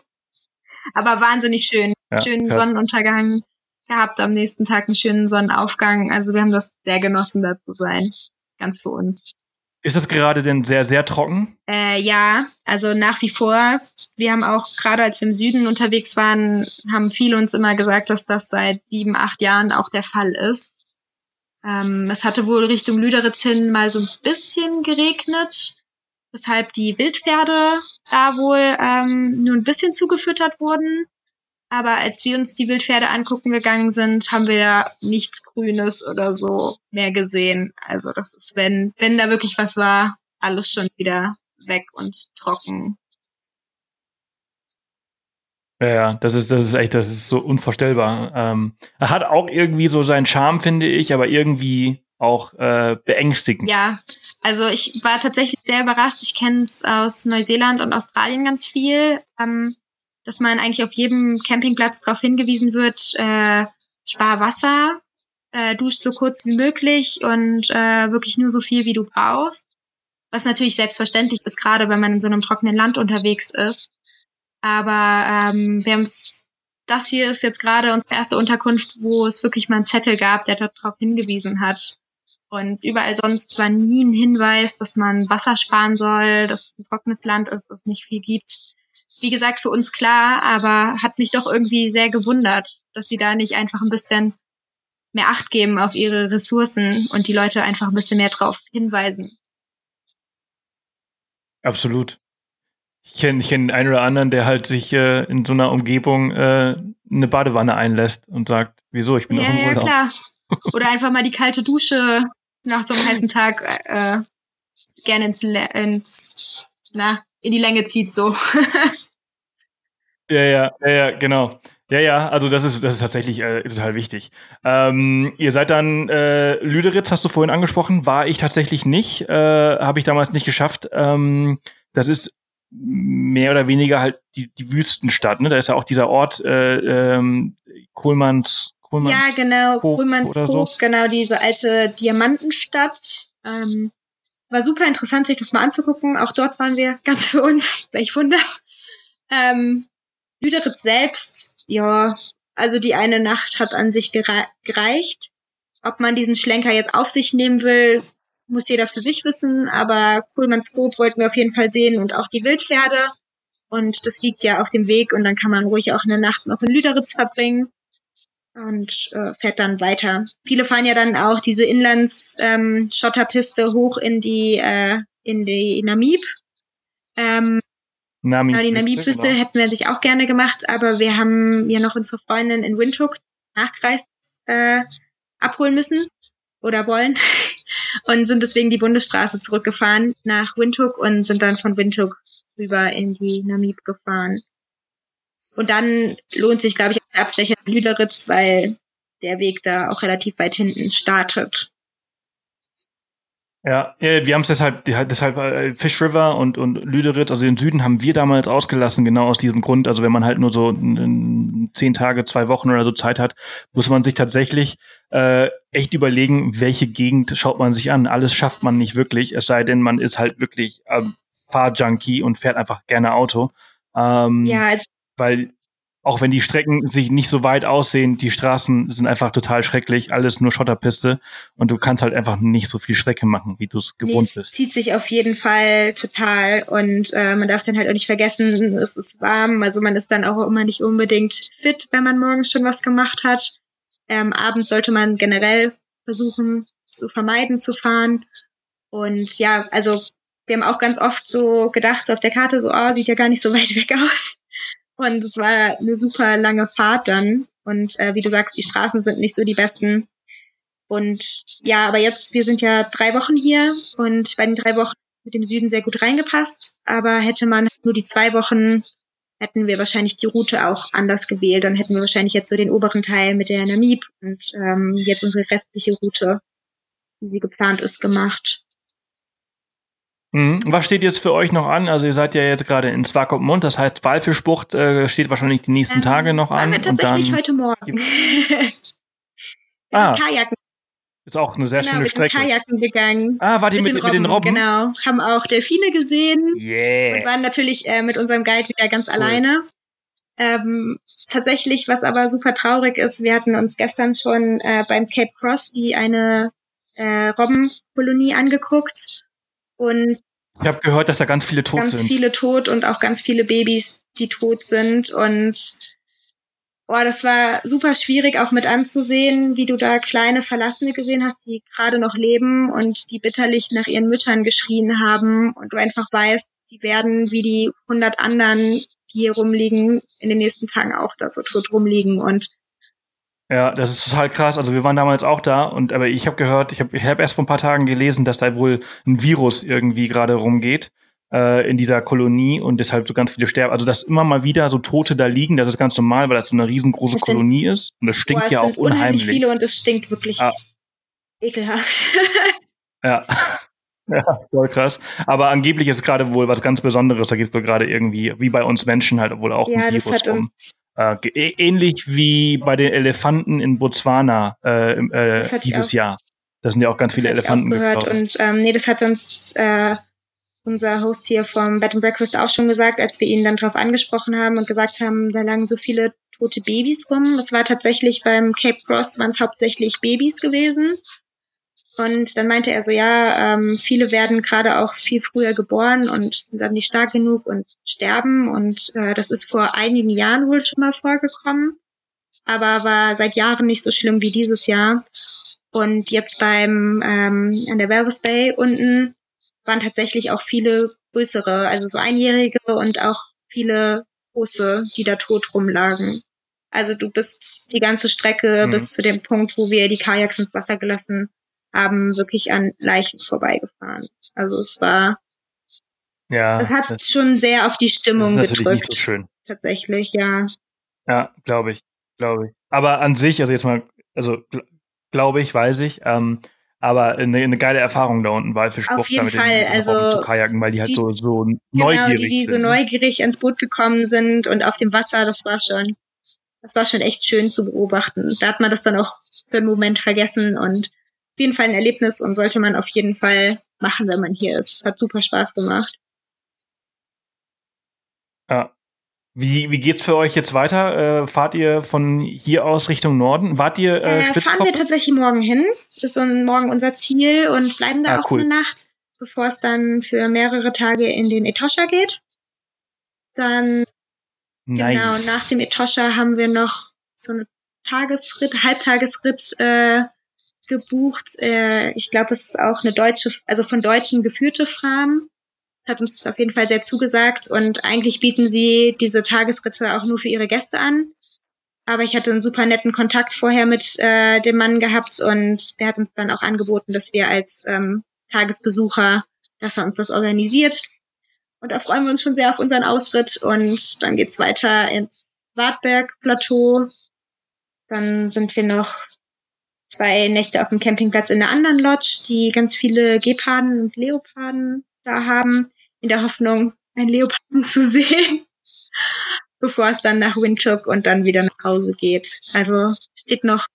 Aber wahnsinnig schön. Ja, schönen krass. Sonnenuntergang gehabt, am nächsten Tag einen schönen Sonnenaufgang. Also wir haben das sehr genossen, da zu sein. Ganz für uns. Ist das gerade denn sehr, sehr trocken? Äh, ja, also nach wie vor. Wir haben auch, gerade als wir im Süden unterwegs waren, haben viele uns immer gesagt, dass das seit sieben, acht Jahren auch der Fall ist. Ähm, es hatte wohl Richtung Lüderitz hin mal so ein bisschen geregnet, weshalb die Wildpferde da wohl ähm, nur ein bisschen zugefüttert wurden. Aber als wir uns die Wildpferde angucken gegangen sind, haben wir da nichts Grünes oder so mehr gesehen. Also das ist, wenn, wenn da wirklich was war, alles schon wieder weg und trocken. Ja, das ist, das ist echt, das ist so unvorstellbar. Ähm, er hat auch irgendwie so seinen Charme, finde ich, aber irgendwie auch äh, beängstigend. Ja, also ich war tatsächlich sehr überrascht. Ich kenne es aus Neuseeland und Australien ganz viel. Ähm, dass man eigentlich auf jedem Campingplatz darauf hingewiesen wird, äh, spar Wasser, äh, dusch so kurz wie möglich und äh, wirklich nur so viel, wie du brauchst. Was natürlich selbstverständlich ist, gerade wenn man in so einem trockenen Land unterwegs ist. Aber ähm, wir haben's, das hier ist jetzt gerade unsere erste Unterkunft, wo es wirklich mal einen Zettel gab, der darauf hingewiesen hat. Und überall sonst war nie ein Hinweis, dass man Wasser sparen soll, dass es ein trockenes Land ist, dass es nicht viel gibt wie gesagt, für uns klar, aber hat mich doch irgendwie sehr gewundert, dass sie da nicht einfach ein bisschen mehr Acht geben auf ihre Ressourcen und die Leute einfach ein bisschen mehr drauf hinweisen. Absolut. Ich kenne ich kenn einen oder anderen, der halt sich äh, in so einer Umgebung äh, eine Badewanne einlässt und sagt, wieso, ich bin ja, auch im Urlaub. Ja, klar. Oder einfach mal die kalte Dusche nach so einem heißen Tag äh, gerne ins, ins na, in die Länge zieht, so. ja, ja, ja, ja, genau. Ja, ja, also das ist, das ist tatsächlich äh, total wichtig. Ähm, ihr seid dann äh, Lüderitz, hast du vorhin angesprochen, war ich tatsächlich nicht, äh, habe ich damals nicht geschafft. Ähm, das ist mehr oder weniger halt die, die Wüstenstadt, ne? Da ist ja auch dieser Ort äh, ähm, Kohlmanns, Kohlmanns Ja, genau, Kohlmannshof, so. genau, diese alte Diamantenstadt. Ähm, war super interessant, sich das mal anzugucken. Auch dort waren wir ganz für uns. Welch Wunder. Ähm, Lüderitz selbst, ja, also die eine Nacht hat an sich gereicht. Ob man diesen Schlenker jetzt auf sich nehmen will, muss jeder für sich wissen, aber Kuhlmannsgrub wollten wir auf jeden Fall sehen und auch die Wildpferde. Und das liegt ja auf dem Weg und dann kann man ruhig auch eine Nacht noch in Lüderitz verbringen und äh, fährt dann weiter. Viele fahren ja dann auch diese Inlands-Schotterpiste ähm, hoch in die äh, in die Namib. Ähm, Namib die Namib-Piste genau. hätten wir sich auch gerne gemacht, aber wir haben ja noch unsere Freundin in Windhoek nachgereist äh, abholen müssen oder wollen und sind deswegen die Bundesstraße zurückgefahren nach Windhoek und sind dann von Windhoek rüber in die Namib gefahren. Und dann lohnt sich, glaube ich, der Abstecher in Lüderitz, weil der Weg da auch relativ weit hinten startet. Ja, wir haben es deshalb, deshalb äh, Fish River und, und Lüderitz, also den Süden haben wir damals ausgelassen, genau aus diesem Grund. Also wenn man halt nur so zehn Tage, zwei Wochen oder so Zeit hat, muss man sich tatsächlich äh, echt überlegen, welche Gegend schaut man sich an. Alles schafft man nicht wirklich, es sei denn, man ist halt wirklich am Fahrjunkie und fährt einfach gerne Auto. Ähm, ja, also weil auch wenn die Strecken sich nicht so weit aussehen, die Straßen sind einfach total schrecklich, alles nur Schotterpiste und du kannst halt einfach nicht so viel Strecke machen, wie du es gewohnt bist. zieht sich auf jeden Fall total und äh, man darf dann halt auch nicht vergessen, es ist warm, also man ist dann auch immer nicht unbedingt fit, wenn man morgens schon was gemacht hat. Ähm, abends sollte man generell versuchen zu vermeiden zu fahren und ja, also wir haben auch ganz oft so gedacht, so auf der Karte so, oh, sieht ja gar nicht so weit weg aus. Und es war eine super lange Fahrt dann. Und äh, wie du sagst, die Straßen sind nicht so die besten. Und ja, aber jetzt, wir sind ja drei Wochen hier und bei den drei Wochen mit dem Süden sehr gut reingepasst. Aber hätte man nur die zwei Wochen, hätten wir wahrscheinlich die Route auch anders gewählt. Dann hätten wir wahrscheinlich jetzt so den oberen Teil mit der Namib und ähm, jetzt unsere restliche Route, wie sie geplant ist, gemacht. Mhm. Was steht jetzt für euch noch an? Also ihr seid ja jetzt gerade in Swakopmund, das heißt Walfischbucht äh, steht wahrscheinlich die nächsten ähm, Tage noch an. Wir tatsächlich und dann heute Morgen. ah, Kajaken. Ist auch eine sehr genau, schöne wir Strecke. Sind Kajaken gegangen. Ah, war die mit, mit, den, mit den Robben? Genau. Haben auch Delfine gesehen. Yeah. Und waren natürlich äh, mit unserem Guide wieder ganz cool. alleine. Ähm, tatsächlich, was aber super traurig ist, wir hatten uns gestern schon äh, beim Cape Cross die eine äh, Robbenkolonie angeguckt und ich habe gehört, dass da ganz viele tot ganz sind. Ganz viele tot und auch ganz viele Babys, die tot sind. Und boah, das war super schwierig auch mit anzusehen, wie du da kleine Verlassene gesehen hast, die gerade noch leben und die bitterlich nach ihren Müttern geschrien haben. Und du einfach weißt, die werden wie die hundert anderen, die hier rumliegen, in den nächsten Tagen auch da so tot rumliegen. Und ja, das ist total krass. Also wir waren damals auch da und aber ich habe gehört, ich habe ich hab erst vor ein paar Tagen gelesen, dass da wohl ein Virus irgendwie gerade rumgeht äh, in dieser Kolonie und deshalb so ganz viele sterben. Also dass immer mal wieder so Tote da liegen, das ist ganz normal, weil das so eine riesengroße sind, Kolonie ist und das stinkt boah, ja auch unheimlich. viele und es stinkt wirklich ah. ekelhaft. ja. Ja, voll krass. Aber angeblich ist gerade wohl was ganz Besonderes. Da geht es wohl gerade irgendwie, wie bei uns Menschen halt wohl auch ja, ein Virus das hat rum. Uns äh, ähnlich wie bei den Elefanten in Botswana äh, äh, dieses Jahr. Da sind ja auch ganz viele Elefanten gehört. Und ähm, nee, das hat uns äh, unser Host hier vom Bed and Breakfast auch schon gesagt, als wir ihn dann darauf angesprochen haben und gesagt haben, da lagen so viele tote Babys rum. Es war tatsächlich beim Cape Cross waren es hauptsächlich Babys gewesen. Und dann meinte er so, ja, ähm, viele werden gerade auch viel früher geboren und sind dann nicht stark genug und sterben. Und äh, das ist vor einigen Jahren wohl schon mal vorgekommen, aber war seit Jahren nicht so schlimm wie dieses Jahr. Und jetzt beim ähm, an der Walvis Bay unten waren tatsächlich auch viele größere, also so einjährige und auch viele große, die da tot rumlagen. Also du bist die ganze Strecke mhm. bis zu dem Punkt, wo wir die Kajaks ins Wasser gelassen haben wirklich an Leichen vorbeigefahren. Also es war, ja, es hat das, schon sehr auf die Stimmung das ist gedrückt. Nicht so schön. Tatsächlich, ja. Ja, glaube ich, glaube ich. Aber an sich, also jetzt mal, also glaube ich, weiß ich, ähm, aber eine, eine geile Erfahrung da unten Walfischbucht. Auf jeden Fall, den, also zu kajaken, weil die halt so so genau, neugierig die, die sind. so neugierig ins Boot gekommen sind und auf dem Wasser, das war schon, das war schon echt schön zu beobachten. Da hat man das dann auch für einen Moment vergessen und auf jeden Fall ein Erlebnis und sollte man auf jeden Fall machen, wenn man hier ist. Hat super Spaß gemacht. Ja. Wie, wie geht's für euch jetzt weiter? Äh, fahrt ihr von hier aus Richtung Norden? Wart ihr äh, äh Fahren wir tatsächlich morgen hin. Das ist so morgen unser Ziel und bleiben da ah, auch cool. eine Nacht, bevor es dann für mehrere Tage in den Etosha geht. Dann nice. genau nach dem Etosha haben wir noch so eine Tagesritt, Halbtagesritt äh, gebucht. Äh, ich glaube, es ist auch eine deutsche, also von Deutschen geführte Farm. Hat uns auf jeden Fall sehr zugesagt und eigentlich bieten sie diese Tagesritte auch nur für ihre Gäste an. Aber ich hatte einen super netten Kontakt vorher mit äh, dem Mann gehabt und der hat uns dann auch angeboten, dass wir als ähm, Tagesbesucher, dass er uns das organisiert. Und da freuen wir uns schon sehr auf unseren Ausritt und dann geht's weiter ins Wartberg-Plateau. Dann sind wir noch zwei Nächte auf dem Campingplatz in einer anderen Lodge, die ganz viele Geparden und Leoparden da haben, in der Hoffnung, einen Leoparden zu sehen, bevor es dann nach Windhoek und dann wieder nach Hause geht. Also steht noch.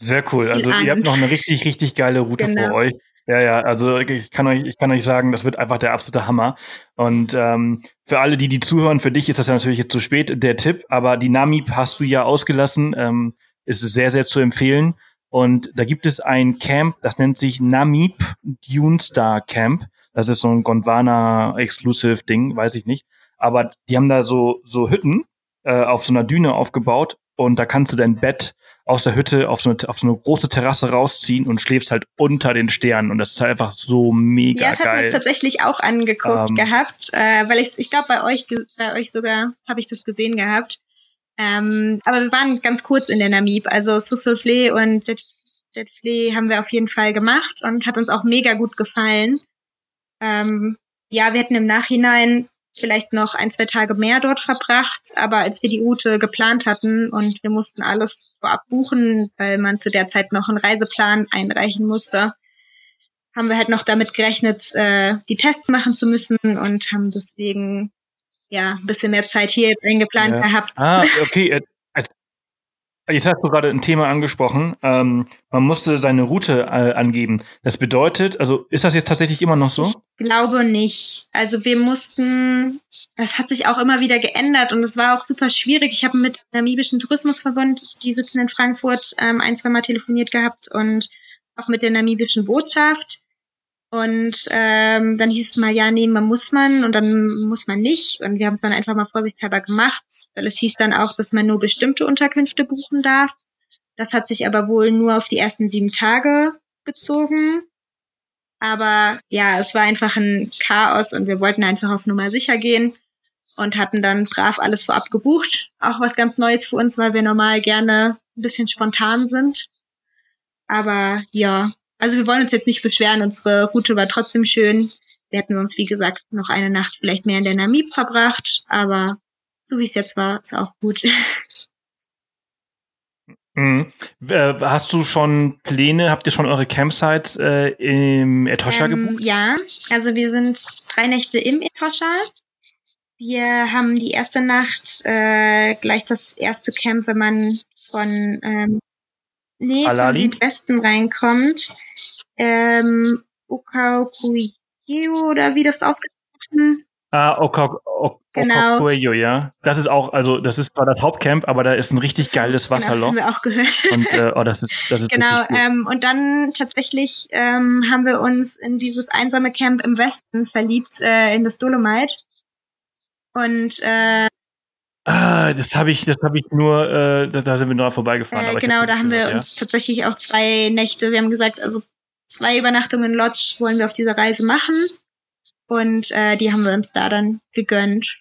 Sehr cool. Also ihr habt noch eine richtig, richtig geile Route genau. vor euch. Ja, ja, also ich kann euch, ich kann euch sagen, das wird einfach der absolute Hammer. Und ähm, für alle, die die zuhören, für dich ist das ja natürlich jetzt zu spät, der Tipp, aber die Namib hast du ja ausgelassen, ähm, ist sehr, sehr zu empfehlen. Und da gibt es ein Camp, das nennt sich Namib Dune Star Camp. Das ist so ein Gondwana-Exclusive-Ding, weiß ich nicht. Aber die haben da so, so Hütten äh, auf so einer Düne aufgebaut und da kannst du dein Bett aus der Hütte auf so, eine, auf so eine große Terrasse rausziehen und schläfst halt unter den Sternen und das ist halt einfach so mega geil. Ja, das hat mir tatsächlich auch angeguckt ähm, gehabt, äh, weil ich, ich glaube bei euch, bei euch sogar habe ich das gesehen gehabt. Ähm, aber wir waren ganz kurz in der Namib, also Soufflé und Jet, Jetflé haben wir auf jeden Fall gemacht und hat uns auch mega gut gefallen. Ähm, ja, wir hätten im Nachhinein vielleicht noch ein, zwei Tage mehr dort verbracht. Aber als wir die Route geplant hatten und wir mussten alles vorab buchen, weil man zu der Zeit noch einen Reiseplan einreichen musste, haben wir halt noch damit gerechnet, äh, die Tests machen zu müssen und haben deswegen ja ein bisschen mehr Zeit hier eingeplant ja. gehabt. Ah, okay. Äh, Jetzt hast du gerade ein Thema angesprochen. Ähm, man musste seine Route äh, angeben. Das bedeutet, also ist das jetzt tatsächlich immer noch so? Ich glaube nicht. Also wir mussten, das hat sich auch immer wieder geändert und es war auch super schwierig. Ich habe mit dem Namibischen Tourismusverbund, die sitzen in Frankfurt, ähm, ein, zwei Mal telefoniert gehabt und auch mit der namibischen Botschaft. Und ähm, dann hieß es mal, ja, nee, man muss man und dann muss man nicht. Und wir haben es dann einfach mal vorsichtshalber gemacht, weil es hieß dann auch, dass man nur bestimmte Unterkünfte buchen darf. Das hat sich aber wohl nur auf die ersten sieben Tage bezogen. Aber ja, es war einfach ein Chaos und wir wollten einfach auf Nummer sicher gehen und hatten dann brav alles vorab gebucht. Auch was ganz Neues für uns, weil wir normal gerne ein bisschen spontan sind. Aber ja, also wir wollen uns jetzt nicht beschweren, unsere Route war trotzdem schön. Wir hätten uns, wie gesagt, noch eine Nacht vielleicht mehr in der Namib verbracht, aber so wie es jetzt war, ist auch gut. Mhm. Äh, hast du schon Pläne, habt ihr schon eure Campsites äh, im Etosha ähm, gebucht? Ja, also wir sind drei Nächte im Etosha. Wir haben die erste Nacht äh, gleich das erste Camp, wenn man von ähm, nee, Alali? vom Südwesten reinkommt. Ähm, Okaukuyo oder wie das ausgesprochen Ah, Okaukuyo, genau. ja. Das ist auch, also das ist zwar das Hauptcamp, aber da ist ein richtig geiles Wasserloch. Genau, das haben wir auch gehört. Und äh, oh, das ist, das ist genau. Ähm, und dann tatsächlich ähm, haben wir uns in dieses einsame Camp im Westen verliebt, äh, in das Dolomite. Und äh, Ah, das habe ich, das habe ich nur, äh, da, da, sind wir nur vorbeigefahren. Äh, genau, da haben wir ja. uns tatsächlich auch zwei Nächte, wir haben gesagt, also zwei Übernachtungen in Lodge wollen wir auf dieser Reise machen. Und äh, die haben wir uns da dann gegönnt.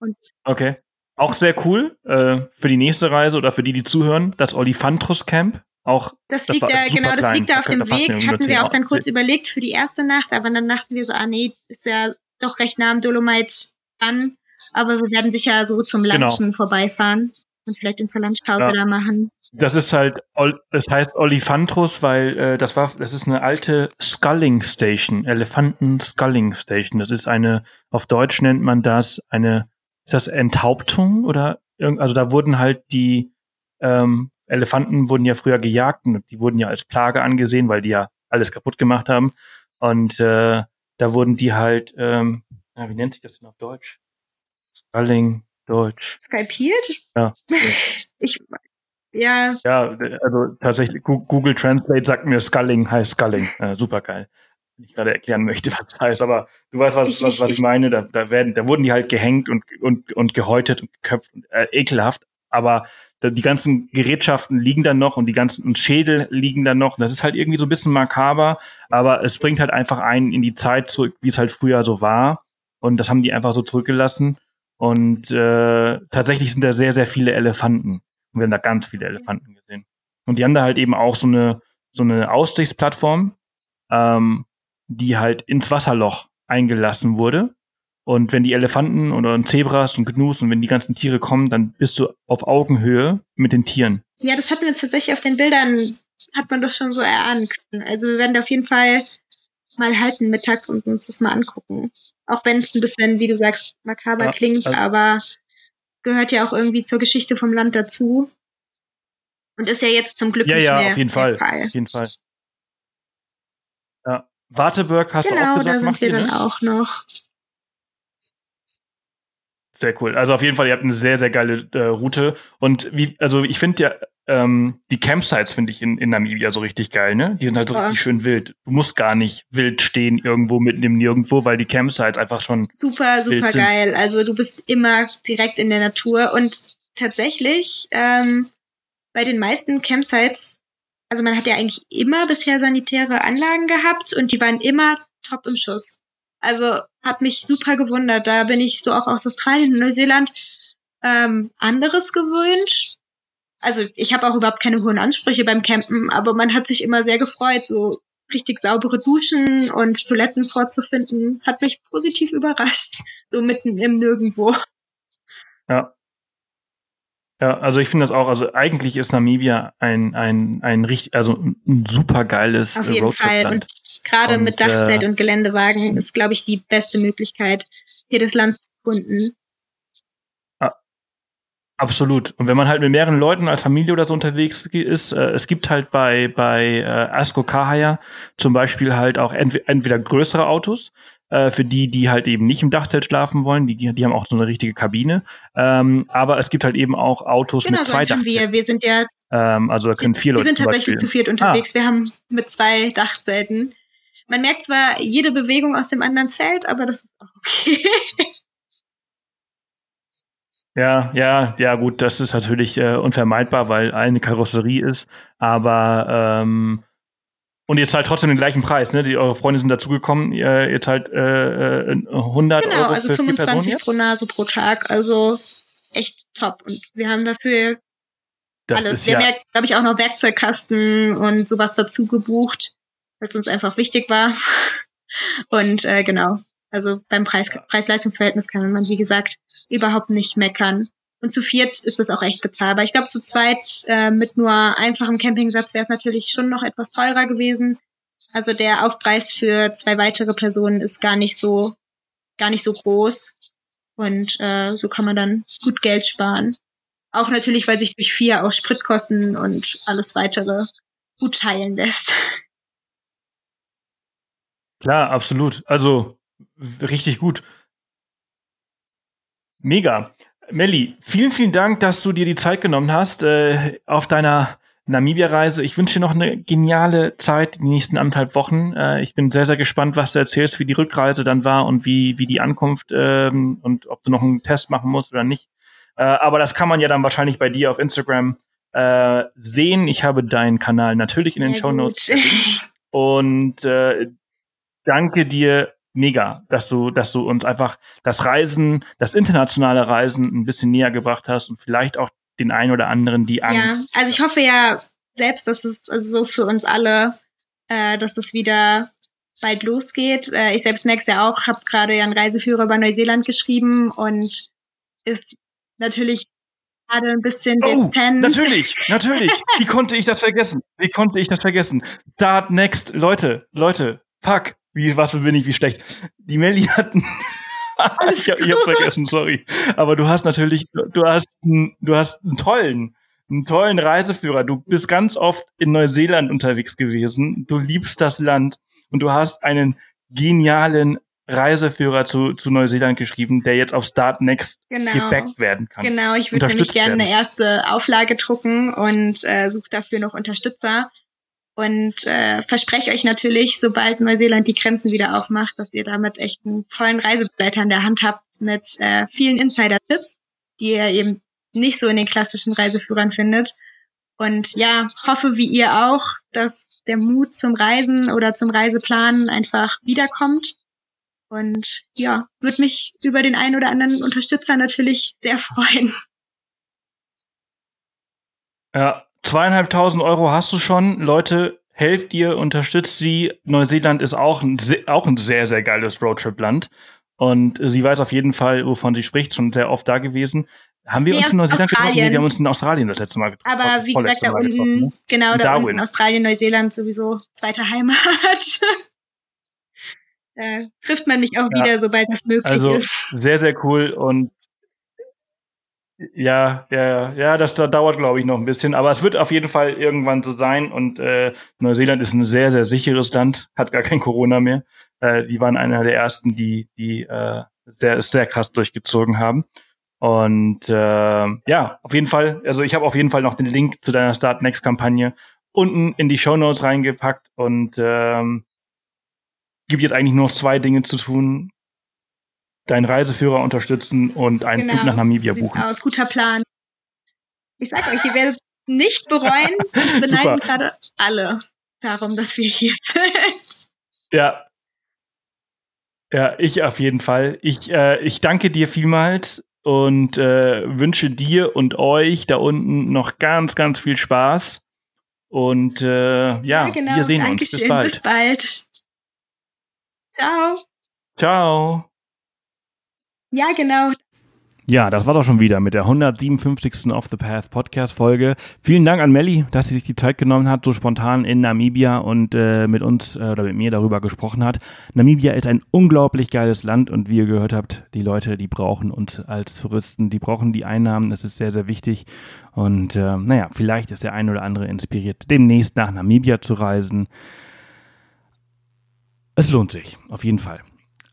Und okay. Auch sehr cool äh, für die nächste Reise oder für die, die zuhören, das Olifantros Camp. Auch, das liegt da, genau, das liegt da auf dem Weg. Hatten wir auch dann kurz überlegt für die erste Nacht, aber dann dachten wir so, ah nee, ist ja doch recht nah am Dolomite an aber wir werden sicher so zum genau. Lunchen genau. vorbeifahren und vielleicht unsere Lunchpause ja. da machen. Das ist halt, das heißt Olifantros, weil äh, das war, das ist eine alte Sculling Station, Elefanten Sculling Station. Das ist eine, auf Deutsch nennt man das eine, ist das Enthauptung oder also da wurden halt die ähm, Elefanten wurden ja früher gejagt und die wurden ja als Plage angesehen, weil die ja alles kaputt gemacht haben. Und äh, da wurden die halt, ähm, ja, wie nennt sich das denn auf Deutsch? Sculling, Deutsch. Skypiert? Ja. ich, ja. Ja, also tatsächlich, Google Translate sagt mir Sculling heißt Sculling. Äh, super geil. Wenn ich gerade erklären möchte, was das heißt, aber du weißt, was, ich, was, was ich, ich, meine. Da, da werden, da wurden die halt gehängt und, und, und gehäutet und geköpft. Äh, ekelhaft. Aber die ganzen Gerätschaften liegen dann noch und die ganzen Schädel liegen dann noch. Das ist halt irgendwie so ein bisschen makaber, aber es bringt halt einfach einen in die Zeit zurück, wie es halt früher so war. Und das haben die einfach so zurückgelassen. Und äh, tatsächlich sind da sehr, sehr viele Elefanten. Und wir haben da ganz viele Elefanten gesehen. Und die haben da halt eben auch so eine, so eine Aussichtsplattform, ähm, die halt ins Wasserloch eingelassen wurde. Und wenn die Elefanten oder Zebras und Gnus und wenn die ganzen Tiere kommen, dann bist du auf Augenhöhe mit den Tieren. Ja, das hatten wir tatsächlich auf den Bildern, hat man das schon so erahnen können. Also wir werden da auf jeden Fall mal halten mittags und uns das mal angucken. Auch wenn es ein bisschen, wie du sagst, makaber ja, klingt, also aber gehört ja auch irgendwie zur Geschichte vom Land dazu. Und ist ja jetzt zum Glück ja, nicht ja, mehr auf jeden Fall. Fall. Auf jeden Fall. Ja. Warteburg hast genau, du auch gesagt, da sind macht wir dann auch noch. Sehr cool. Also auf jeden Fall, ihr habt eine sehr, sehr geile äh, Route. Und wie, also ich finde ja, ähm, die Campsites finde ich in, in Namibia so richtig geil, ne? Die sind halt so richtig schön wild. Du musst gar nicht wild stehen irgendwo mitten im Nirgendwo, weil die Campsites einfach schon. Super, super Wild sind. geil. Also du bist immer direkt in der Natur und tatsächlich ähm, bei den meisten Campsites, also man hat ja eigentlich immer bisher sanitäre Anlagen gehabt und die waren immer top im Schuss. Also hat mich super gewundert. Da bin ich so auch aus Australien und Neuseeland ähm, anderes gewöhnt. Also ich habe auch überhaupt keine hohen Ansprüche beim Campen, aber man hat sich immer sehr gefreut, so richtig saubere Duschen und Toiletten vorzufinden. Hat mich positiv überrascht, so mitten im Nirgendwo. Ja. Ja, also ich finde das auch, also eigentlich ist Namibia ein, ein, ein richtig, also ein super geiles Auf jeden Fall. Und gerade mit Dachzelt äh, und Geländewagen ist, glaube ich, die beste Möglichkeit, hier das Land zu erkunden. Absolut. Und wenn man halt mit mehreren Leuten als Familie oder so unterwegs ist, äh, es gibt halt bei, bei äh, Asko Kahaya zum Beispiel halt auch entweder, entweder größere Autos, äh, für die, die halt eben nicht im Dachzelt schlafen wollen, die, die haben auch so eine richtige Kabine. Ähm, aber es gibt halt eben auch Autos Genau, mit so zwei Dachzelten. wir. Wir sind ja, Ähm, also da können vier wir Leute sind zum tatsächlich zu viert unterwegs. Wir haben mit zwei Dachzelten. Man merkt zwar jede Bewegung aus dem anderen Zelt, aber das ist auch okay. Ja, ja, ja, gut, das ist natürlich äh, unvermeidbar, weil eine Karosserie ist, aber ähm, und ihr zahlt trotzdem den gleichen Preis, ne? Die, eure Freunde sind dazugekommen, ihr, ihr zahlt äh, äh, 100 genau, Euro also für vier Personen 25 jetzt? pro Nase pro Tag. Also echt top. Und wir haben dafür Das alles. Wir ja, haben ja, glaube ich, auch noch Werkzeugkasten und sowas dazu gebucht, weil es uns einfach wichtig war. Und äh, genau, also beim Preis Preis-Leistungs-Verhältnis kann man, wie gesagt, überhaupt nicht meckern. Und zu viert ist das auch echt bezahlbar. Ich glaube, zu zweit äh, mit nur einfachem Campingsatz wäre es natürlich schon noch etwas teurer gewesen. Also der Aufpreis für zwei weitere Personen ist gar nicht so, gar nicht so groß. Und äh, so kann man dann gut Geld sparen. Auch natürlich, weil sich durch vier auch Spritkosten und alles weitere gut teilen lässt. klar, absolut. Also richtig gut. Mega. Melli, vielen, vielen Dank, dass du dir die Zeit genommen hast äh, auf deiner Namibia-Reise. Ich wünsche dir noch eine geniale Zeit, die nächsten anderthalb Wochen. Äh, ich bin sehr, sehr gespannt, was du erzählst, wie die Rückreise dann war und wie, wie die Ankunft ähm, und ob du noch einen Test machen musst oder nicht. Äh, aber das kann man ja dann wahrscheinlich bei dir auf Instagram äh, sehen. Ich habe deinen Kanal natürlich in den Sehr Show Notes. Und äh, danke dir mega, dass du, dass du uns einfach das Reisen, das internationale Reisen ein bisschen näher gebracht hast und vielleicht auch den einen oder anderen die Ja, Angst. also ich hoffe ja selbst, dass es also so für uns alle, äh, dass es wieder bald losgeht. Äh, ich selbst merke es ja auch, habe gerade ja einen Reiseführer über Neuseeland geschrieben und ist natürlich gerade ein bisschen Oh, dezent. natürlich, natürlich. Wie konnte ich das vergessen? Wie konnte ich das vergessen? Start next, Leute, Leute, fuck. Wie, was bin ich, wie schlecht. Die Melli hatten. ich hab, ich hab vergessen, sorry. Aber du hast natürlich, du hast, einen- du hast einen tollen, einen tollen Reiseführer. Du bist ganz oft in Neuseeland unterwegs gewesen. Du liebst das Land und du hast einen genialen Reiseführer zu, zu Neuseeland geschrieben, der jetzt auf Start Next Genau. gebackt werden kann. Genau, ich würde nämlich gerne werden. eine erste Auflage drucken und äh, suche dafür noch Unterstützer. Und äh, verspreche euch natürlich, sobald Neuseeland die Grenzen wieder aufmacht, dass ihr damit echt einen tollen Reisebegleiter in der Hand habt mit äh, vielen Insider-Tipps, die ihr eben nicht so in den klassischen Reiseführern findet. Und ja, hoffe wie ihr auch, dass der Mut zum Reisen oder zum Reiseplanen einfach wiederkommt. Und ja, würde mich über den einen oder anderen Unterstützer natürlich sehr freuen. Ja, zweieinhalbtausend Euro hast du schon. Leute, helft ihr, unterstützt sie. Neuseeland ist auch ein, auch ein sehr, sehr geiles Roadtrip-Land. Und sie weiß auf jeden Fall, wovon sie spricht, schon sehr oft da gewesen. Haben wir Nee, uns in Neuseeland getroffen? Nee, Australien. wir haben uns in Australien das letzte Mal getroffen. Aber wie gesagt, da Mal unten, ne? genau, In da Darwin. unten Australien, Neuseeland sowieso zweite Heimat. da trifft man mich auch Ja. wieder, sobald das möglich Also ist. sehr, sehr cool und Ja, ja, ja, das dauert, glaube ich, noch ein bisschen. Aber es wird auf jeden Fall irgendwann so sein. Und äh, Neuseeland ist ein sehr, sehr sicheres Land, hat gar kein Corona mehr. Äh, die waren einer der ersten, die, die äh, sehr, sehr krass durchgezogen haben. Und äh, ja, auf jeden Fall, also ich habe auf jeden Fall noch den Link zu deiner Start Next-Kampagne unten in die Show Notes reingepackt und ähm, gibt jetzt eigentlich nur noch zwei Dinge zu tun deinen Reiseführer unterstützen und einen genau. Flug nach Namibia buchen. Aus, guter Plan. Ich sag euch, ihr werdet nicht bereuen. Uns beneiden gerade alle darum, dass wir hier sind. Ja. Ja, ich auf jeden Fall. Ich, äh, ich danke dir vielmals und äh, wünsche dir und euch da unten noch ganz, ganz viel Spaß. Und äh, ja, ja genau. wir sehen Dankeschön. uns. Bis bald. Bis bald. Ciao. Ciao. Ja, genau. Ja, das war doch schon wieder mit der 157. Off the Path Podcast Folge. Vielen Dank an Melli, dass sie sich die Zeit genommen hat, so spontan in Namibia und äh, mit uns äh, oder mit mir darüber gesprochen hat. Namibia ist ein unglaublich geiles Land und wie ihr gehört habt, die Leute, die brauchen uns als Touristen, die brauchen die Einnahmen, das ist sehr, sehr wichtig. Und äh, naja, vielleicht ist der ein oder andere inspiriert, demnächst nach Namibia zu reisen. Es lohnt sich, auf jeden Fall.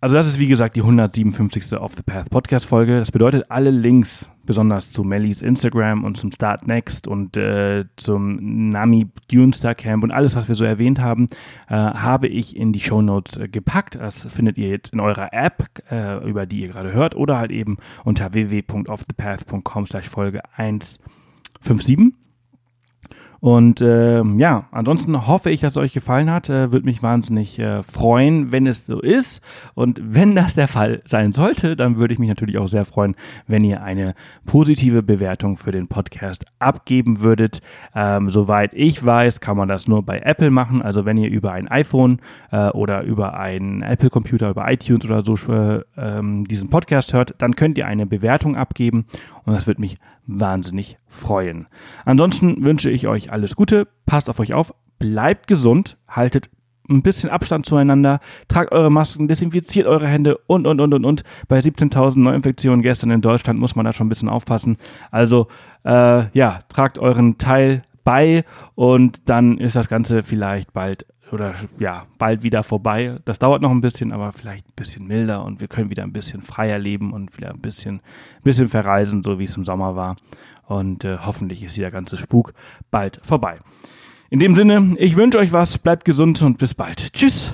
Also das ist wie gesagt die 157. Off the Path Podcast Folge. Das bedeutet alle Links, besonders zu Mellies Instagram und zum Start Next und äh, zum Nami Dune Star Camp und alles, was wir so erwähnt haben, äh, habe ich in die Show Notes äh, gepackt. Das findet ihr jetzt in eurer App, äh, über die ihr gerade hört, oder halt eben unter www.offthepath.com slash Folge 157. Und äh, ja, ansonsten hoffe ich, dass es euch gefallen hat. Äh, Würde mich wahnsinnig äh, freuen, wenn es so ist. Und wenn das der Fall sein sollte, dann würde ich mich natürlich auch sehr freuen, wenn ihr eine positive Bewertung für den Podcast abgeben würdet. Ähm, soweit ich weiß, kann man das nur bei Apple machen. Also wenn ihr über ein iPhone äh, oder über einen Apple-Computer, über iTunes oder so äh, ähm, diesen Podcast hört, dann könnt ihr eine Bewertung abgeben. Und das würde mich wahnsinnig freuen. Ansonsten wünsche ich euch alles Gute, passt auf euch auf, bleibt gesund, haltet ein bisschen Abstand zueinander, tragt eure Masken, desinfiziert eure Hände. Und, und, und, und, und. Bei 17.000 Neuinfektionen gestern in Deutschland muss man da schon ein bisschen aufpassen. Also, äh, ja, tragt euren Teil bei. Und dann ist das Ganze vielleicht bald oder ja, bald wieder vorbei. Das dauert noch ein bisschen, aber vielleicht ein bisschen milder und wir können wieder ein bisschen freier leben und wieder ein bisschen, ein bisschen verreisen, so wie es im Sommer war. Und äh, hoffentlich ist dieser ganze Spuk bald vorbei. In dem Sinne, ich wünsche euch was, bleibt gesund und bis bald. Tschüss!